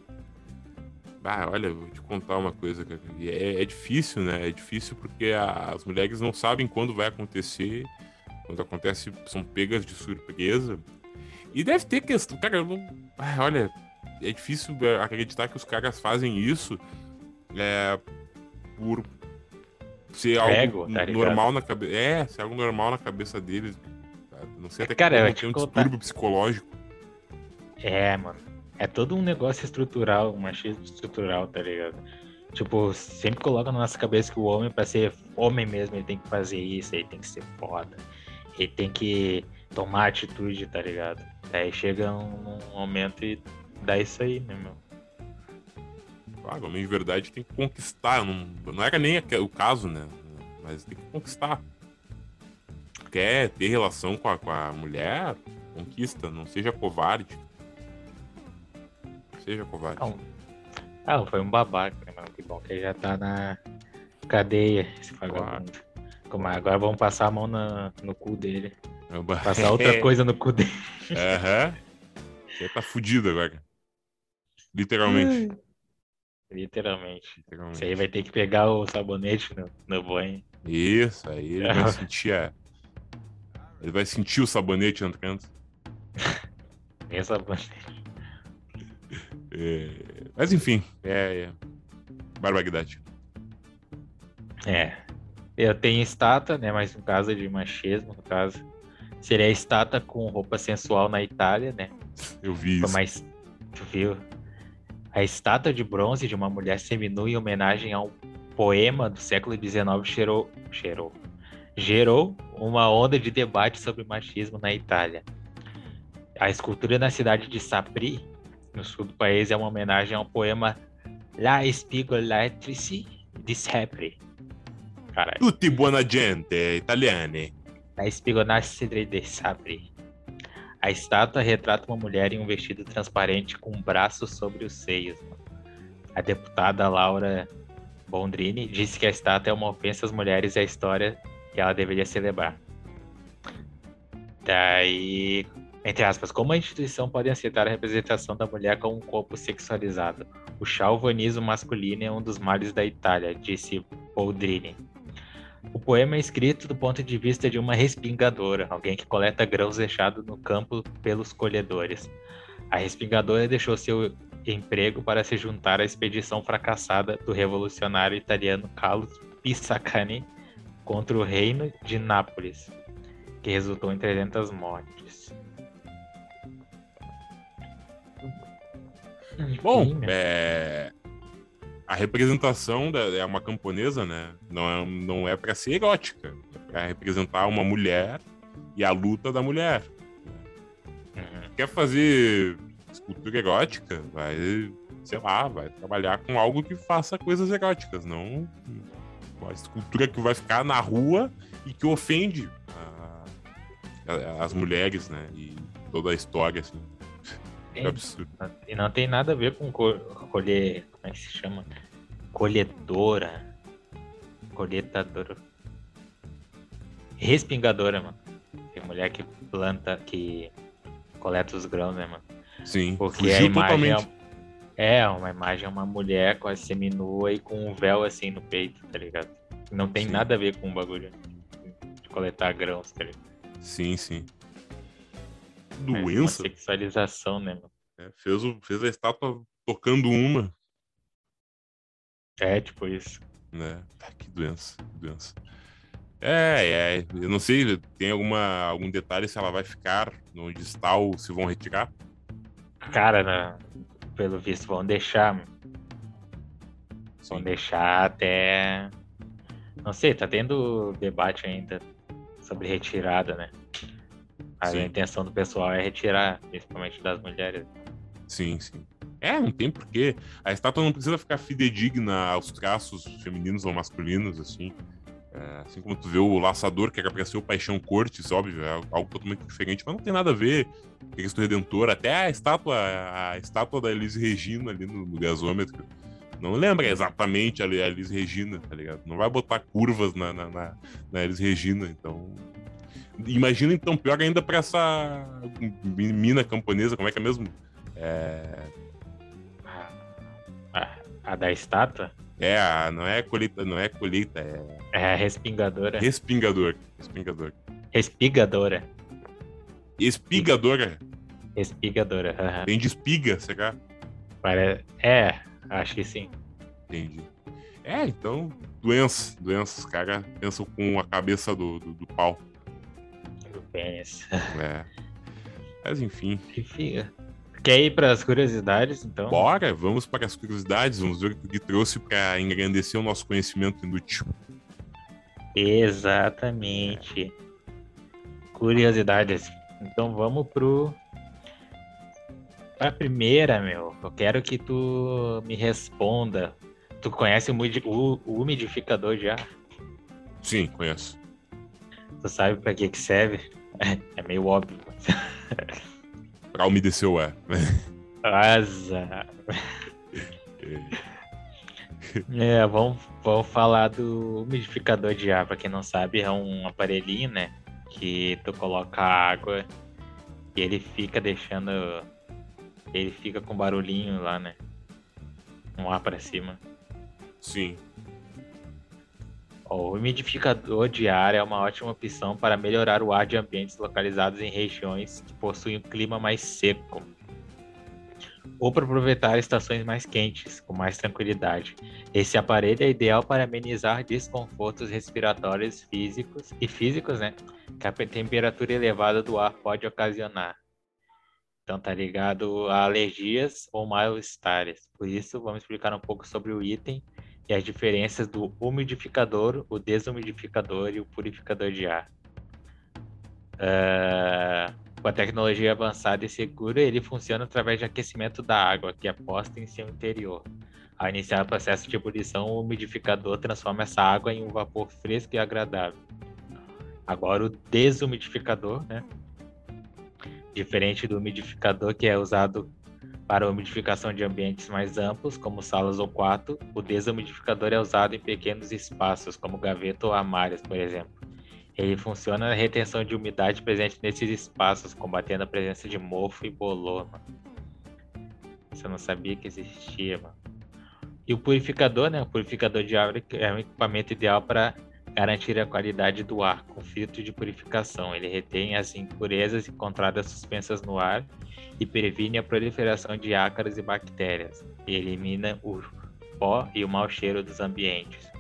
Ah, olha, vou te contar uma coisa, cara. É, é difícil, né? É difícil porque a- as mulheres não sabem quando vai acontecer. Quando acontece, são pegas de surpresa. E deve ter questão. Cara, não. Ah, olha, é difícil é, acreditar que os caras fazem isso é, por ser algo tá normal na cabeça. É, ser algo normal na cabeça deles. Não sei até que Cara, eu ponto tem um contar. distúrbio psicológico. É, mano. É todo um negócio estrutural, um machismo estrutural, tá ligado? Tipo, sempre coloca na nossa cabeça que o homem, pra ser homem mesmo, ele tem que fazer isso, ele tem que ser foda. Ele tem que tomar atitude, tá ligado? Aí chega um, um momento e dá isso aí, né, meu? Claro, o homem de verdade tem que conquistar. Não, não era nem o caso, né? Mas tem que conquistar. Quer ter relação com a, com a mulher? Conquista, não seja covarde. Seja covarde. Não. Ah, foi um babaca, mano? Que bom que ele já tá na cadeia, esse vagabundo. Como é? Agora vamos passar a mão na- no cu dele. É um ba- Passar outra coisa no cu dele. Aham. Você tá fudido agora. Literalmente. Literalmente. literalmente. Isso aí vai ter que pegar o sabonete no, no banho. Isso, aí ele vai sentir a... Ele vai sentir o sabonete entrando. Nem sabonete. É, Mas enfim, é, é... barbaridade. É. Eu tenho estátua, né? Mas no caso de machismo, no caso. Seria a estátua com roupa sensual na Itália, né? Eu vi isso. mais. Tu viu? A estátua de bronze de uma mulher seminua em homenagem a um poema do século XIX cheirou, cheirou, gerou uma onda de debate sobre machismo na Itália. A escultura na cidade de Sapri, no sul do país, é uma homenagem ao poema La Spigolatrice di Sapri. Caralho. Tutti buona gente, italiani. A Espigonacidre de Sabri. A estátua retrata uma mulher em um vestido transparente com um braço sobre os seios. A deputada Laura Bondrini disse que a estátua é uma ofensa às mulheres e à história que ela deveria celebrar. Daí, entre aspas, como a instituição pode aceitar a representação da mulher como um corpo sexualizado? O chauvinismo masculino é um dos males da Itália, disse Boldrini. O poema é escrito do ponto de vista de uma respingadora, alguém que coleta grãos deixados no campo pelos colhedores. A respingadora deixou seu emprego para se juntar à expedição fracassada do revolucionário italiano Carlo Pisacane contra o reino de Nápoles, que resultou em 300 mortes. Bom, é... a representação da- é uma camponesa, né? Não é, não é para ser erótica, é para representar uma mulher e a luta da mulher. Uhum. Quer fazer escultura erótica? Vai, sei lá, vai trabalhar com algo que faça coisas eróticas, não uma escultura que vai ficar na rua e que ofende a- as mulheres, né? E toda a história, assim. Que Tem- absurdo. E não tem nada a ver com co- colher. Como é que se chama? Colhedora. Colheitadora. Respingadora, mano. Tem mulher que planta, que coleta os grãos, né, mano? Sim, Porque a imagem totalmente. é, é uma imagem é uma mulher quase seminua e com um véu assim no peito, tá ligado? Não tem Sim. nada a ver com o bagulho de coletar grãos, tá ligado? Sim, sim. É uma Doença? sexualização, né, mano? É, fez, o- fez a estátua tocando uma, É, tipo isso. né? Ah, que doença, que doença. É, é, eu não sei, tem alguma, algum detalhe se ela vai ficar onde está ou se vão retirar? Cara, né, pelo visto, vão deixar, mano. Vão Sim. deixar até. Não sei, tá tendo debate ainda sobre retirada, né? A Sim. intenção do pessoal é retirar, principalmente das mulheres. Sim, sim. É, não tem porquê. A estátua não precisa ficar fidedigna aos traços femininos ou masculinos, assim. É, assim como tu vê o laçador, que era pra ser o Paixão Cortes, óbvio, é algo totalmente diferente, mas não tem nada a ver com Cristo Redentor. Até a estátua, a estátua da Elise Regina ali no, no gasômetro. Não lembra exatamente a Elis Regina, tá ligado? Não vai botar curvas na, na, na, na Elis Regina, então. Imagina então, pior ainda pra essa mina camponesa, como é que é mesmo? É... A, a da estátua? É, a, não é colheita, não é colheita, é. É a respingadora. Respingador. Respingador. Respigadora. Espigadora. Respigadora. Uhum. Tem de espiga, será? Para... É, Acho que sim. Entendi. É, então, doenças. Doenças, cara pensam com a cabeça do, do, do pau. Pênis. É. Mas enfim. Enfim. Quer ir para as curiosidades, então? Bora, vamos para as curiosidades. Vamos ver o que trouxe para engrandecer o nosso conhecimento inútil. Exatamente. Curiosidades. Então vamos pro a primeira, meu, eu quero que tu me responda. Tu conhece o, umidificador de ar? Sim, conheço. Tu sabe pra que que serve? É meio óbvio. pra umedecer o ar. Azar. É, vamos, vamos falar do umidificador de ar. Pra quem não sabe, é um aparelhinho, né? Que tu coloca água e ele fica deixando ele fica com barulhinho lá, né? Um ar para cima. Sim. O umidificador de ar é uma ótima opção para melhorar o ar de ambientes localizados em regiões que possuem um clima mais seco. Ou para aproveitar estações mais quentes, com mais tranquilidade. Esse aparelho é ideal para amenizar desconfortos respiratórios físicos e físicos, né? Que a temperatura elevada do ar pode ocasionar. Então tá ligado a alergias ou mal-estares. Por isso, vamos explicar um pouco sobre o item e as diferenças do umidificador, o desumidificador e o purificador de ar. Uh, com a tecnologia avançada e segura, ele funciona através de aquecimento da água que é posta em seu interior. Ao iniciar o processo de ebulição, o umidificador transforma essa água em um vapor fresco e agradável. Agora, o desumidificador, né, Diferente do umidificador que é usado para umidificação de ambientes mais amplos, como salas ou quarto, o desumidificador é usado em pequenos espaços, como gaveta ou armários, por exemplo. Ele funciona na retenção de umidade presente nesses espaços, combatendo a presença de mofo e bolor, mano. Você não sabia que existia, mano. E o purificador, né? O purificador de água é um equipamento ideal para garantir a qualidade do ar com filtro de purificação. Ele retém as impurezas encontradas suspensas no ar e previne a proliferação de ácaros e bactérias. E elimina o pó e o mau cheiro dos ambientes.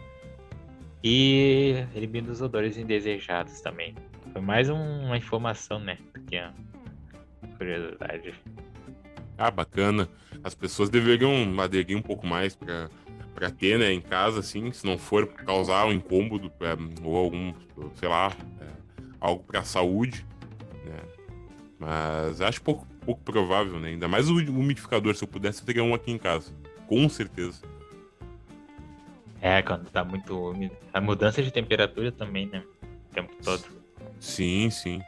E elimina os odores indesejados também. Foi mais uma informação, né? Aqui, ó. Curiosidade. Ah, bacana. As pessoas deveriam aderir um pouco mais para para ter, né, em casa, assim, se não for causar um incômodo é, ou algum, sei lá, é, algo para a saúde, né? Mas acho pouco, pouco provável, né? Ainda mais o umidificador, se eu pudesse, eu teria um aqui em casa, com certeza. É, quando tá muito úmido. A mudança de temperatura também, né? O tempo todo. Sim, sim.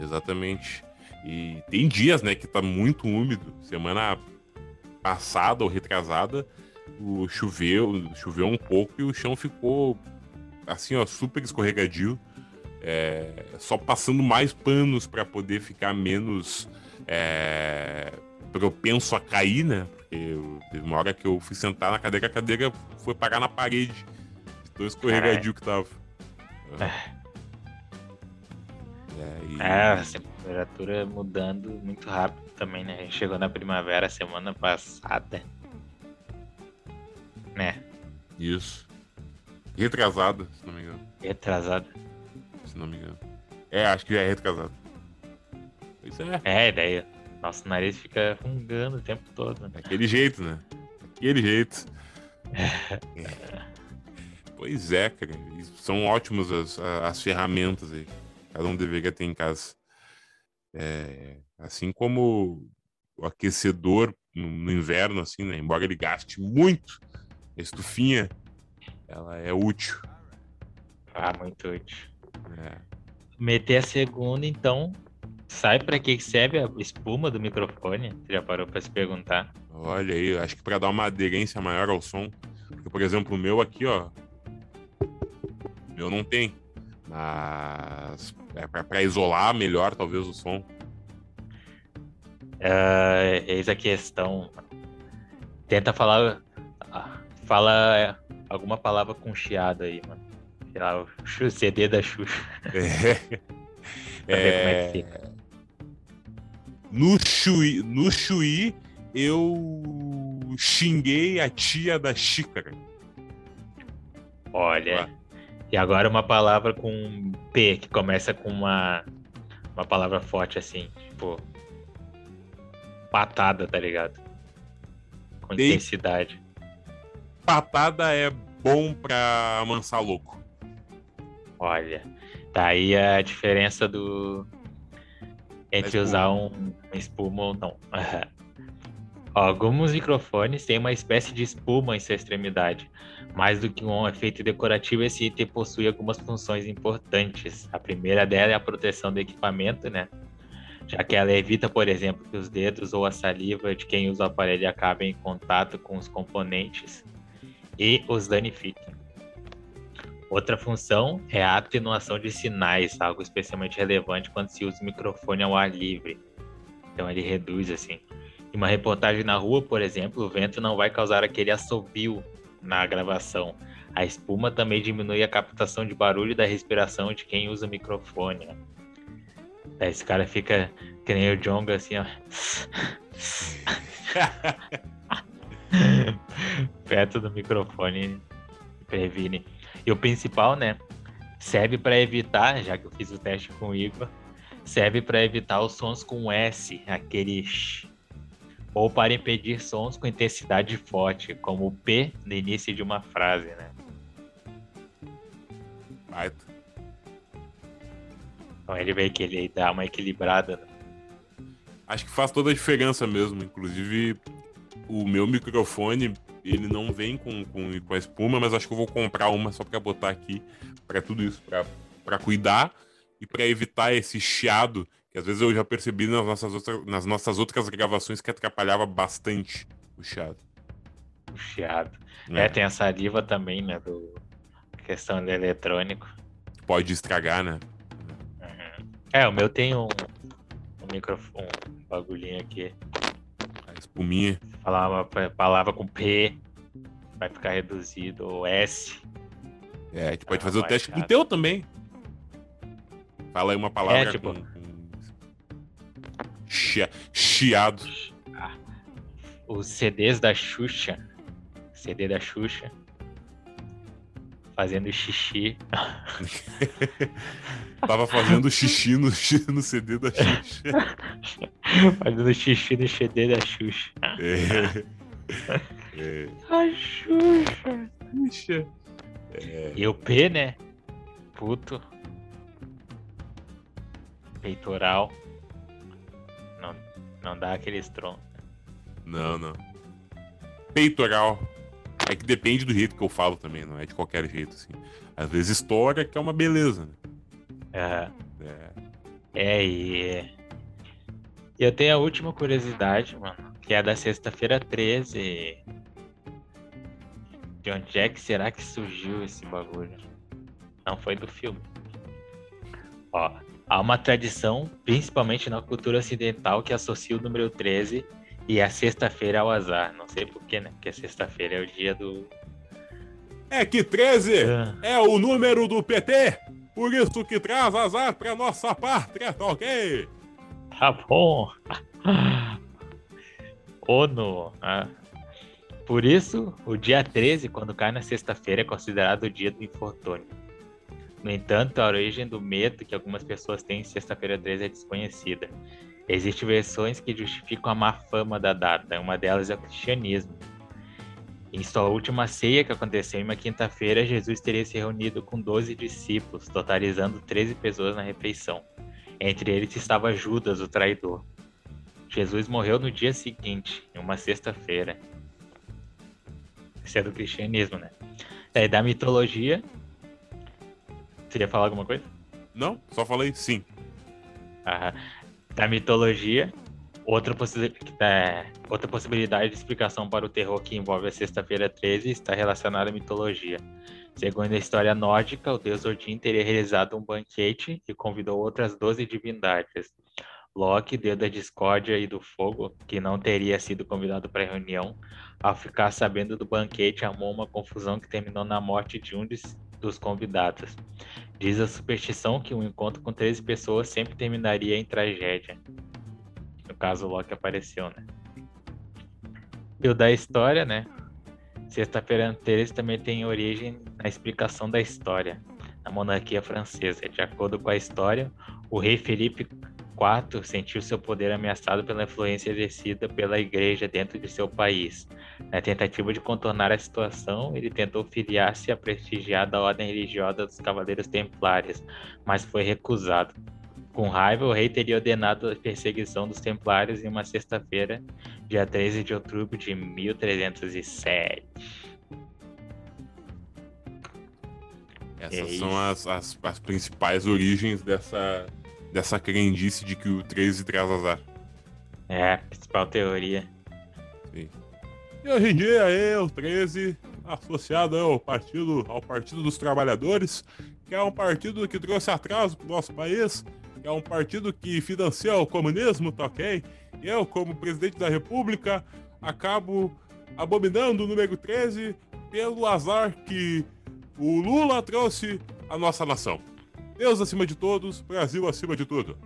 Exatamente. E tem dias, né, que tá muito úmido. Semana passada ou retrasada, o choveu, choveu um pouco e o chão ficou assim, ó, super escorregadio. É, só passando mais panos para poder ficar menos é, propenso a cair, né? Porque eu, teve uma hora que eu fui sentar na cadeira, a cadeira foi parar na parede. De tão escorregadio que tava. É. É, e... é, a temperatura mudando muito rápido também, né? Chegou na primavera semana passada. Né? Isso. Retrasada, se não me engano. Retrasada. Se não me engano. É, acho que é retrasada. Isso é. É, daí nosso nariz fica fungando o tempo todo. Né? Daquele jeito, né? Daquele jeito. é. Pois é, cara. São ótimas as, as ferramentas aí. Cada um deveria ter em casa. É, assim como o aquecedor no, no inverno, assim, né? Embora ele gaste muito, estufinha, ela é útil. Ah, muito útil. É. Meter a segunda, então, sabe pra que serve a espuma do microfone? Você já parou pra se perguntar? Olha aí, eu acho que para dar uma aderência maior ao som. Porque, por exemplo, o meu aqui, ó. O meu não tem. Mas é para isolar melhor, talvez, o som. É, eis a questão. Tenta falar. Fala alguma palavra com chiado aí, mano. Sei lá, o CD da Xuxa. É. Pra ver como é que É, fica. No Chuí, no Chuí, eu xinguei a tia da xícara. Olha. E agora uma palavra com P, que começa com uma, uma palavra forte assim, tipo. Patada, tá ligado? Com Dei- intensidade. Patada é bom pra amansar louco. Olha. Tá aí a diferença do. Entre usar um, uma espuma ou não. Alguns microfones têm uma espécie de espuma em sua extremidade. Mais do que um efeito decorativo, esse item possui algumas funções importantes. A primeira dela é a proteção do equipamento, né? Já que ela evita, por exemplo, que os dedos ou a saliva de quem usa o aparelho acabem em contato com os componentes e os danifiquem. Outra função é a atenuação de sinais, algo especialmente relevante quando se usa o microfone ao ar livre. Então ele reduz assim. Em uma reportagem na rua, por exemplo, o vento não vai causar aquele assobio na gravação. A espuma também diminui a captação de barulho da respiração de quem usa o microfone. né? Esse cara fica que nem o Jonga assim, ó. perto do microfone previne. E o principal, né? Serve para evitar, já que eu fiz o teste com o Igor, serve para evitar os sons com S, aquele sh, ou para impedir sons com intensidade forte, como o P no início de uma frase, né? Baita. Então ele vê que ele dá uma equilibrada. né? Acho que faz toda a diferença mesmo. Inclusive, o meu microfone, ele não vem com, com, com a espuma, mas acho que eu vou comprar uma só pra botar aqui pra tudo isso, pra cuidar e pra evitar esse chiado, que às vezes eu já percebi nas nossas, outras, nas nossas outras gravações que atrapalhava bastante o chiado. O chiado. É, tem a saliva também, né? Do questão do eletrônico. Pode estragar, né? Uhum. É, o meu tem um, um microfone, um bagulhinho aqui. Espuminha. Falar uma pa- palavra com P, vai ficar reduzido, ou S. É, a gente pode Ah, fazer o teste cara. do teu também. Fala aí uma palavra É, tipo- com... Chia- chiado. Ah, os CDs da Xuxa. CD da Xuxa. Fazendo xixi. Tava fazendo xixi no, no CD da Xuxa. Fazendo xixi no CD da Xuxa. É. É. A Xuxa. Xuxa. E o P, né? Puto. Peitoral. Não, não dá aquele estrondo. Não, não. Peitoral. É que depende do jeito que eu falo também, não é de qualquer jeito, assim. Às vezes estoura, que é uma beleza, né? Aham. É. É, e eu tenho a última curiosidade, mano, que é a da sexta-feira 13. De onde é que será que surgiu esse bagulho? Não foi do filme. Ó, há uma tradição, principalmente na cultura ocidental, que associa o número 13 e a sexta-feira ao azar. Não sei porquê, né? Porque sexta-feira é o dia do. É que 13 Ah, é o número do PT, por isso que traz azar pra nossa pátria, tá ok? Tá bom. ONU. ah. Por isso, o dia 13, quando cai na sexta-feira, é considerado o dia do infortúnio. No entanto, a origem do medo que algumas pessoas têm em sexta-feira 13 é desconhecida. Existem versões que justificam a má fama da data, uma delas é o cristianismo. Em sua última ceia, que aconteceu em uma quinta-feira, Jesus teria se reunido com 12 discípulos, totalizando 13 pessoas na refeição. Entre eles estava Judas, o traidor. Jesus morreu no dia seguinte, em uma sexta-feira. Isso é do cristianismo, né? Daí da mitologia. Você ia falar alguma coisa? Não, só falei sim. Ah, da mitologia, outra, possi é, outra possibilidade de explicação para o terror que envolve a Sexta-feira 13 está relacionada à mitologia. Segundo a história nórdica, o deus Odin teria realizado um banquete e convidou outras 12 divindades. Loki, deus da discórdia e do fogo, que não teria sido convidado para a reunião, ao ficar sabendo do banquete, armou uma confusão que terminou na morte de um dos convidados. Diz a superstição que um encontro com 13 pessoas sempre terminaria em tragédia. No caso, o Loki apareceu, né? E o da história, né? Sexta-feira 13 também tem origem na explicação da história, na monarquia francesa. De acordo com a história, o rei Felipe IV sentiu seu poder ameaçado pela influência exercida pela igreja dentro de seu país. Na tentativa de contornar a situação, ele tentou filiar-se à prestigiada ordem religiosa dos Cavaleiros Templários, mas foi recusado. Com raiva, o rei teria ordenado a perseguição dos Templários em uma sexta-feira, dia 13 de outubro de 1307. Essas é são as, as, as principais origens dessa, dessa crendice de que o 13 traz azar. É, a principal teoria. Sim. E hoje em dia é o 13 associado ao partido, ao Partido dos Trabalhadores, que é um partido que trouxe atraso para o nosso país, que é um partido que financia o comunismo, tá ok? E eu, como presidente da República, acabo abominando o número 13 pelo azar que o Lula trouxe à nossa nação. Deus acima de todos, Brasil acima de tudo.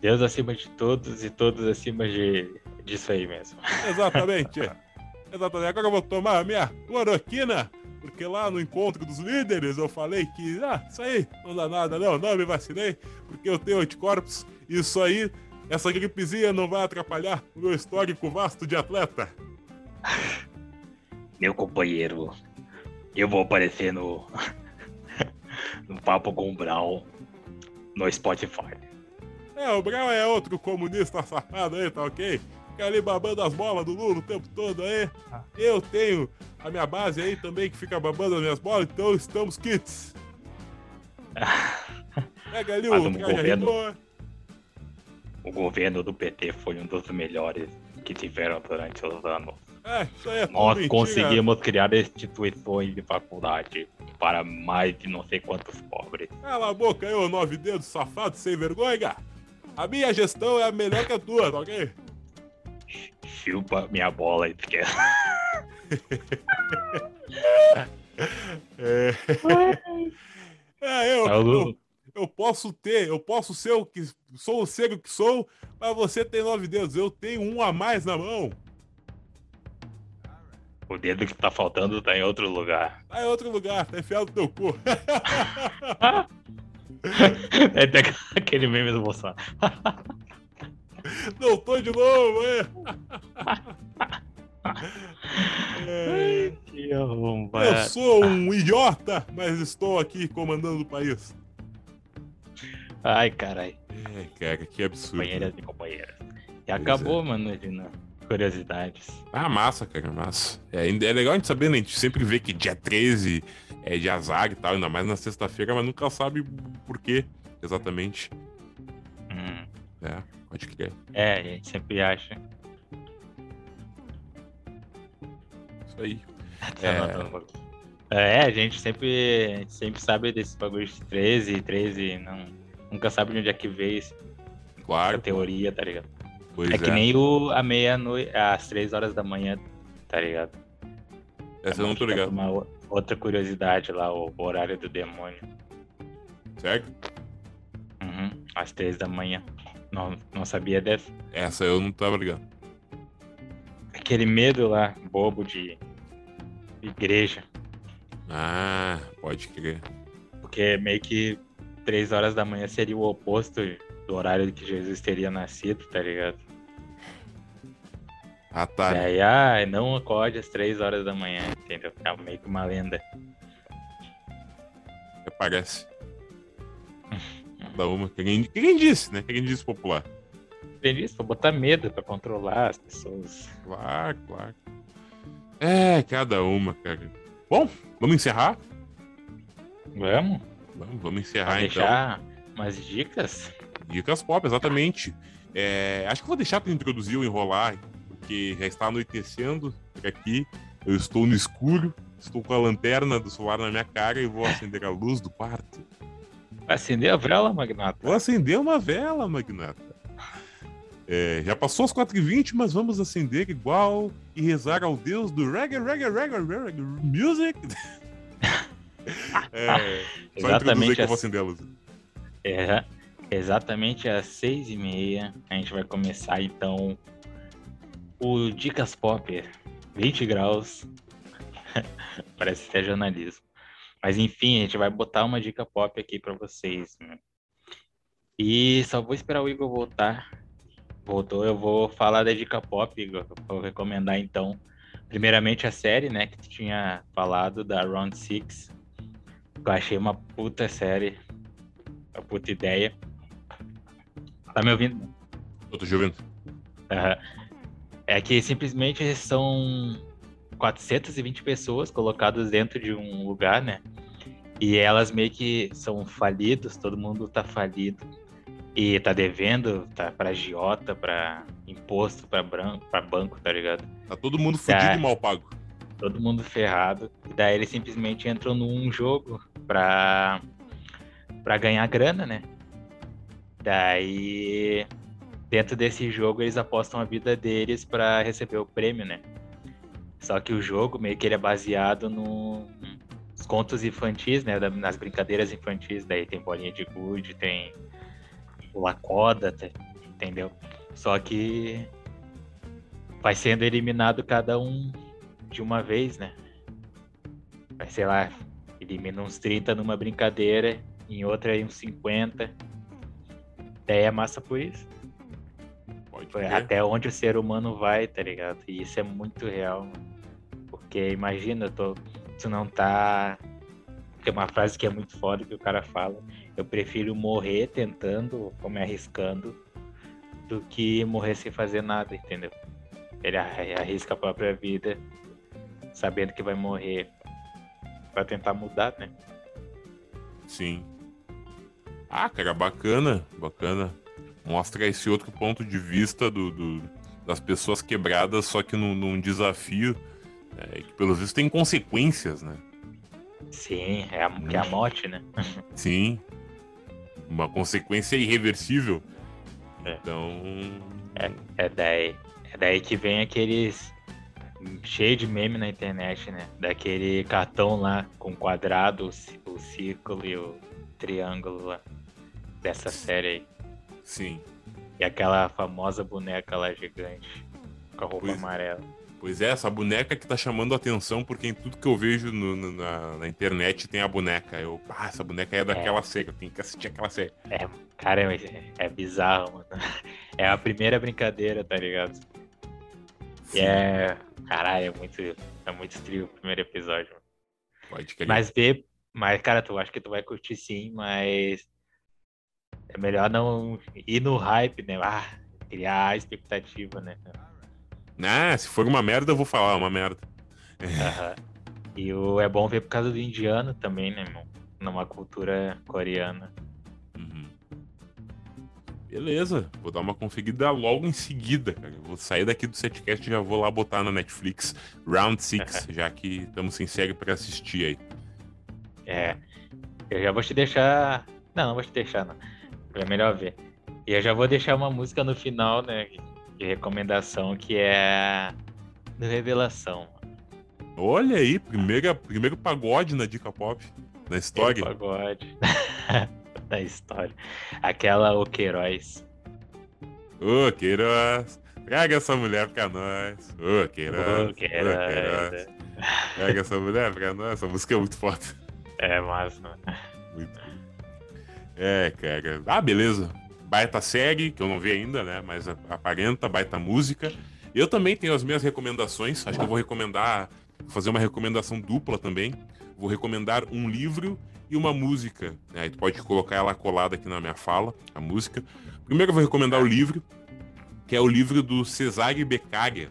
Deus acima de todos e todos acima de disso aí mesmo. Exatamente. Exatamente. Agora eu vou tomar a minha cloroquina, porque lá no encontro dos líderes eu falei que, ah, isso aí não dá nada, não, não me vacinei, porque eu tenho anticorpos, isso aí, essa gripezinha não vai atrapalhar o meu histórico vasto de atleta. Meu companheiro, eu vou aparecer no no Papo com o Brown no Spotify. É, o Brown é outro comunista safado aí, tá ok? Fica ali babando as bolas do Lula o tempo todo aí. Eu tenho a minha base aí também que fica babando as minhas bolas, então estamos kits. Pega ali o governo, O governo do PT foi um dos melhores que tiveram durante os anos. É, isso aí é Nós conseguimos criar instituições de faculdade para mais de não sei quantos pobres. Cala a boca ô nove dedos safado sem vergonha. A minha gestão é a melhor que a tua, tá ok? Chupa minha bola, esquerda. é... é, eu, eu, eu, posso ter, eu posso ser o que sou o cego que sou, mas você tem nove dedos, eu tenho um a mais na mão. O dedo que tá faltando tá em outro lugar. Tá em outro lugar, tá enfiado no teu cu. é até aquele meme do Bolsonaro. Não tô de novo, é. é. Eu sou um idiota, mas estou aqui comandando o país. Ai, carai. É, cara, que absurdo. Companheiras e companheiras. E acabou, é. mano, Edina curiosidades. Ah, massa, cara, massa. É, é legal a gente saber, né? A gente sempre vê que dia 13 é de azar e tal, ainda mais na sexta-feira, mas nunca sabe por quê exatamente. Hum. É, pode crer. É, a gente sempre acha. Isso aí. é... é, a gente sempre, a gente sempre sabe desse bagulho de 13, 13, não, nunca sabe de onde é que veio esse, claro, essa teoria, tá ligado? Pois é que é. nem o, a meia-noite, às três horas da manhã, tá ligado? Essa eu não tô ligado. Uma outra curiosidade lá, o horário do demônio. Certo? Uhum, às três da manhã. Não, não sabia dessa? Essa eu não tava ligado. Aquele medo lá, bobo de igreja. Ah, pode crer. Porque meio que três horas da manhã seria o oposto do horário que Jesus teria nascido, tá ligado? Ah, tá. E aí, ah, não acorde às três horas da manhã, entendeu? É meio que uma lenda. Parece. Dá uma. Quem, quem disse, né? Quem disse popular. Tem isso, pra botar medo, pra controlar as pessoas. Claro, claro. É, cada uma, cara. Bom, vamos encerrar? Vamos? Vamos, vamos encerrar Pra então. deixar umas dicas? Dicas pop, exatamente. É, acho que vou deixar para introduzir o enrolar, porque já está anoitecendo aqui. Eu estou no escuro, estou com a lanterna do celular na minha cara e vou acender a luz do quarto. Vai acender a vela, Magnata? Vou acender uma vela, Magnata. É, já passou as 4h20, mas vamos acender igual e rezar ao Deus do reggae, reggae, reggae, reggae music. é, só Exatamente que eu vou assim. acender a luz. É, exatamente às seis e meia a gente vai começar então o Dicas Pop 20 graus. Parece até jornalismo. Mas enfim, a gente vai botar uma dica pop aqui pra vocês. né? E só vou esperar o Igor voltar. Voltou, eu vou falar da dica pop, Igor. Vou recomendar então, primeiramente a série, né, que tu tinha falado da Round Six. que Eu achei uma puta série, uma puta ideia. Tá me ouvindo? Eu tô te ouvindo. Aham. É que simplesmente são 420 pessoas colocadas dentro de um lugar, né? E elas meio que são falidos, todo mundo tá falido. E tá devendo, tá pra agiota, pra imposto, pra, branco, pra banco, tá ligado? Tá todo mundo fudido Tá. e mal pago. Todo mundo ferrado. E daí eles simplesmente entram num jogo pra, pra ganhar grana, né? Daí, dentro desse jogo, eles apostam a vida deles pra receber o prêmio, né? Só que o jogo meio que ele é baseado no- nos contos infantis, né? Nas brincadeiras infantis. Daí tem bolinha de gude, tem pula coda, tá- entendeu? Só que vai sendo eliminado cada um de uma vez, né? Vai, sei lá, elimina uns 30 numa brincadeira, em outra aí uns 50. Daí é massa por isso. Pode crer. até onde o ser humano vai, tá ligado? E isso é muito real. mano. Porque imagina, tô, tu não tá. Tem uma frase que é muito foda que o cara fala. Eu prefiro morrer tentando ou me arriscando do que morrer sem fazer nada, entendeu? Ele arri- arrisca a própria vida sabendo que vai morrer pra tentar mudar, né? Sim. Ah, cara, bacana, bacana. Mostra esse outro ponto de vista do, do- das pessoas quebradas, só que num, num desafio é, que, pelos vistos, tem consequências, né? Sim, é a, que é a morte, né? Sim. Uma consequência irreversível. É. Então. É daí, é daí que vem aqueles cheio de meme na internet, né? Daquele cartão lá com quadrado, o círculo e o triângulo lá dessa série aí. Sim. E aquela famosa boneca lá gigante com a roupa Pois- amarela. Pois é, essa boneca que tá chamando a atenção, porque em tudo que eu vejo no- no- na, na internet tem a boneca. Eu, ah, essa boneca é daquela série, eu tenho que assistir aquela série. É, cara, é, é bizarro, mano. É a primeira brincadeira, tá ligado? E Sim, é. Caralho, é muito, é muito trio o primeiro episódio. mano. Pode crer. Mas vê, mas cara, tu acha que tu vai curtir sim, mas é melhor não ir no hype, né? Ah, criar a expectativa, né? Ah, se for uma merda, eu vou falar, é uma merda. Aham. E o é bom ver por causa do indiano também, né, irmão? Numa cultura coreana. Uhum. Beleza, vou dar uma conferida logo em seguida, cara. Vou sair daqui do setcast e já vou lá botar na Netflix Round 6, já que estamos sem série pra assistir aí. É. Eu já vou te deixar. Não, não vou te deixar, não. É melhor ver. E eu já vou deixar uma música no final, né? De recomendação, que é do Revelação. Olha aí, primeira, primeiro pagode na Dica Pop, na história. Aquele pagode. da história. Aquela O Queiroz. Ô, Queiroz, traga essa mulher pra nós. Ô, Queiroz, O ô, Queiroz. Queiroz, traga essa mulher pra nós. Essa música é muito foda. É massa. Muito. É, cara. Ah, beleza. Baita série, que eu não vi ainda, né? Mas aparenta, baita música. Eu também tenho as minhas recomendações. Acho que eu vou recomendar, fazer uma recomendação dupla também. Vou recomendar um livro e uma música. Né? Aí tu pode colocar ela colada aqui na minha fala, a música. Primeiro eu vou recomendar o livro. que é o livro do Cesare Beccaria.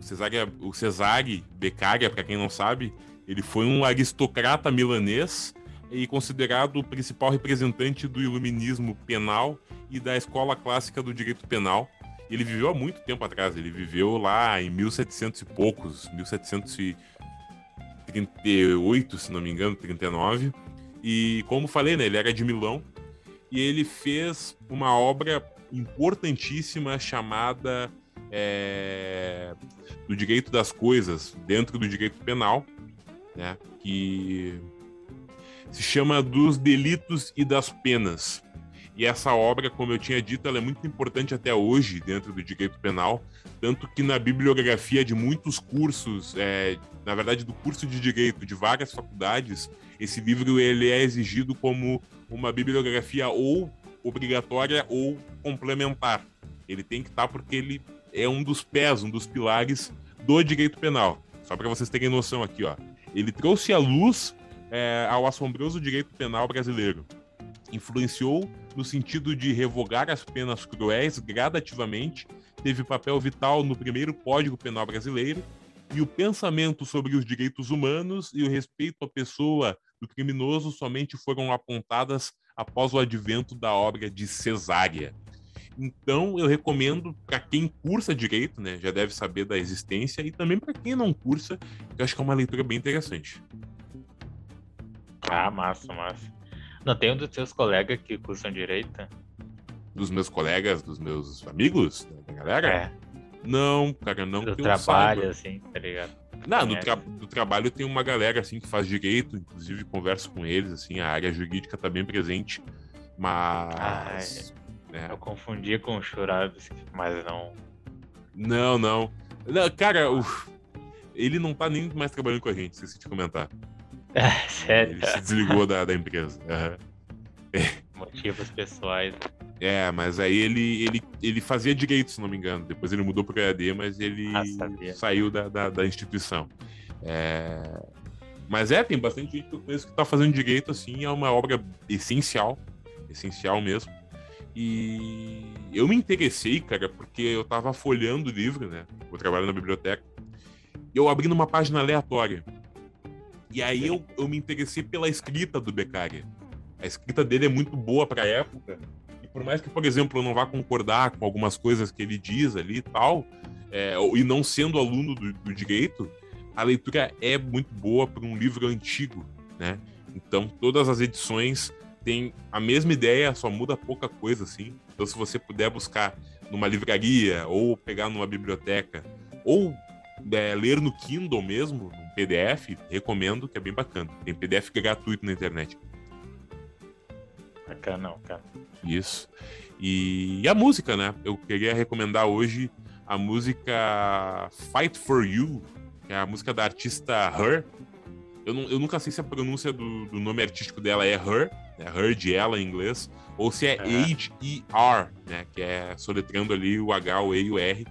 Cesare, o Cesare Beccaria, para quem não sabe, ele foi um aristocrata milanês e considerado o principal representante do iluminismo penal e da escola clássica do direito penal. Ele viveu há muito tempo atrás, ele viveu lá em 1700 e poucos, 1738, se não me engano, 39. E como falei, né, ele era de Milão e ele fez uma obra importantíssima chamada é, do direito das coisas dentro do direito penal, né, que se chama Dos Delitos e das Penas. E essa obra, como eu tinha dito, ela é muito importante até hoje dentro do direito penal, tanto que na bibliografia de muitos cursos, é, na verdade do curso de direito de várias faculdades, esse livro ele é exigido como uma bibliografia ou obrigatória ou complementar. Ele tem que estar porque ele é um dos pés, um dos pilares do direito penal. Só para vocês terem noção aqui, ó. Ele trouxe à luz é, ao assombroso direito penal brasileiro. Influenciou no sentido de revogar as penas cruéis gradativamente, teve papel vital no primeiro Código Penal brasileiro, e o pensamento sobre os direitos humanos e o respeito à pessoa do criminoso somente foram apontadas após o advento da obra de Cesária. Então, eu recomendo para quem cursa direito, né, já deve saber da existência, e também para quem não cursa, eu acho que é uma leitura bem interessante. Ah, massa, massa. Não tem um dos seus colegas que cursam direito? Dos meus colegas, dos meus amigos, da galera? É. Não, cara, não. Do trabalho, assim, tá ligado? Não, no, tra no, trabalho tem uma galera assim que faz direito, inclusive converso com eles, assim, a área jurídica tá bem presente, mas. Ah, é. Eu confundia com o Churados, mas não. Não, não. não cara, uf, ele não tá nem mais trabalhando com a gente, esqueci de comentar. É, sério? Ele se desligou da, da empresa. Uhum. Motivos pessoais. É, mas aí ele, ele, ele fazia direito, se não me engano. Depois ele mudou para o EAD, mas ele ah, saiu da, da, da instituição. É... Mas é, tem bastante gente que eu conheço que está fazendo direito, assim, é uma obra essencial, essencial mesmo. E eu me interessei, cara, porque eu estava folhando o livro, né? Eu trabalho na biblioteca. E eu abri numa página aleatória. E aí eu, eu me interessei pela escrita do Beccaria. A escrita dele é muito boa para a época por mais que, por exemplo, eu não vá concordar com algumas coisas que ele diz ali e tal, é, e não sendo aluno do, do, direito, a leitura é muito boa para um livro antigo, né? Então, todas as edições têm a mesma ideia, só muda pouca coisa, assim. Então, se você puder buscar numa livraria ou pegar numa biblioteca ou é, ler no Kindle mesmo, PDF, recomendo, que é bem bacana. Tem PDF gratuito na internet. Bacana, cara. Isso. E, e a música, né? Eu queria recomendar hoje a música Fight for You, que é a música da artista Her. Eu, não, eu nunca sei se a pronúncia do, do, nome artístico dela é Her, né? Her de ela em inglês, ou se é H-E-R, né? Que é soletrando ali o H, o E e o R.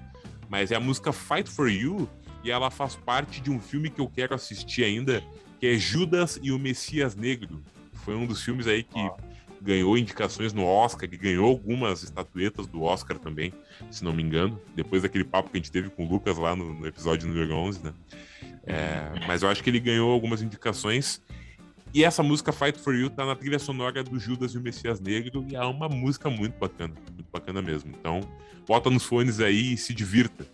Mas é a música Fight for You e ela faz parte de um filme que eu quero assistir ainda, que é Judas e o Messias Negro. Foi um dos filmes aí que oh ganhou indicações no Oscar e ganhou algumas estatuetas do Oscar também, se não me engano, depois daquele papo que a gente teve com o Lucas lá no, no episódio número 11, né? É, mas eu acho que ele ganhou algumas indicações. E essa música Fight for You tá na trilha sonora do Judas e o Messias Negro e é uma música muito bacana, muito bacana mesmo. Então, bota nos fones aí e se divirta.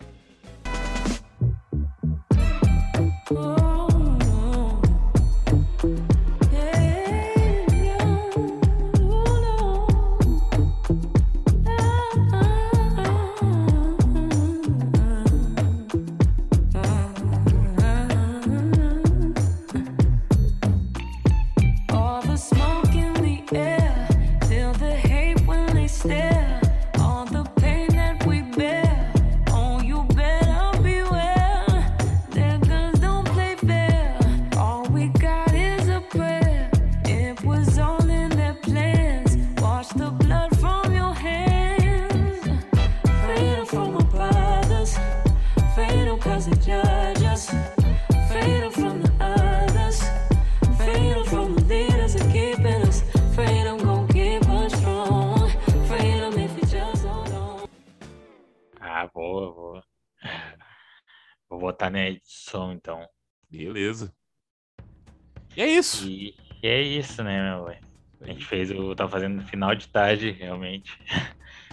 Fez o. Tá fazendo final de tarde, realmente.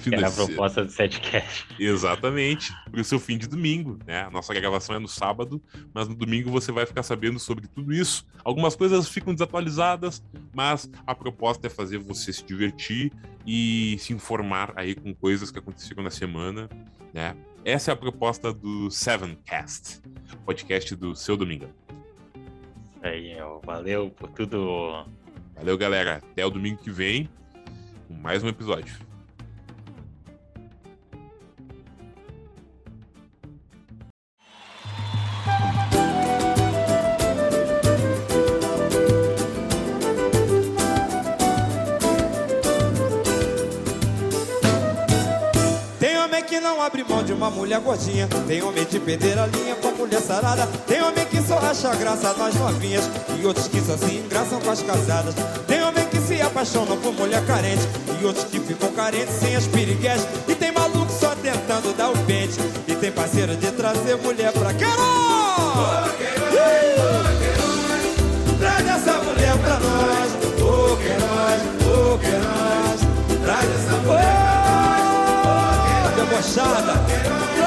Era a proposta do setcast. Exatamente. Pro seu fim de domingo, né? A nossa gravação é no sábado, mas no domingo você vai ficar sabendo sobre tudo isso. Algumas coisas ficam desatualizadas, mas a proposta é fazer você se divertir e se informar aí com coisas que aconteceram na semana, né? Essa é a proposta do Sevencast, podcast do seu domingo. Aí, valeu por tudo. Valeu, galera. Até o domingo que vem com mais um episódio. Tem homem que não abre mão de uma mulher gordinha. Tem homem de perder a linha mulher sarada. Tem homem que só acha graça nas novinhas. E outros que só se engraçam com as casadas. Tem homem que se apaixonam por mulher carente. E outros que ficam carentes sem as piriguetes. E tem maluco só tentando dar o pente. E tem parceiro de trazer mulher pra Queiroz! Traz essa mulher pra nós, ô Queiroz, ô Queiroz. Traz essa mulher pra nós, Queiroz. Debochada, traz.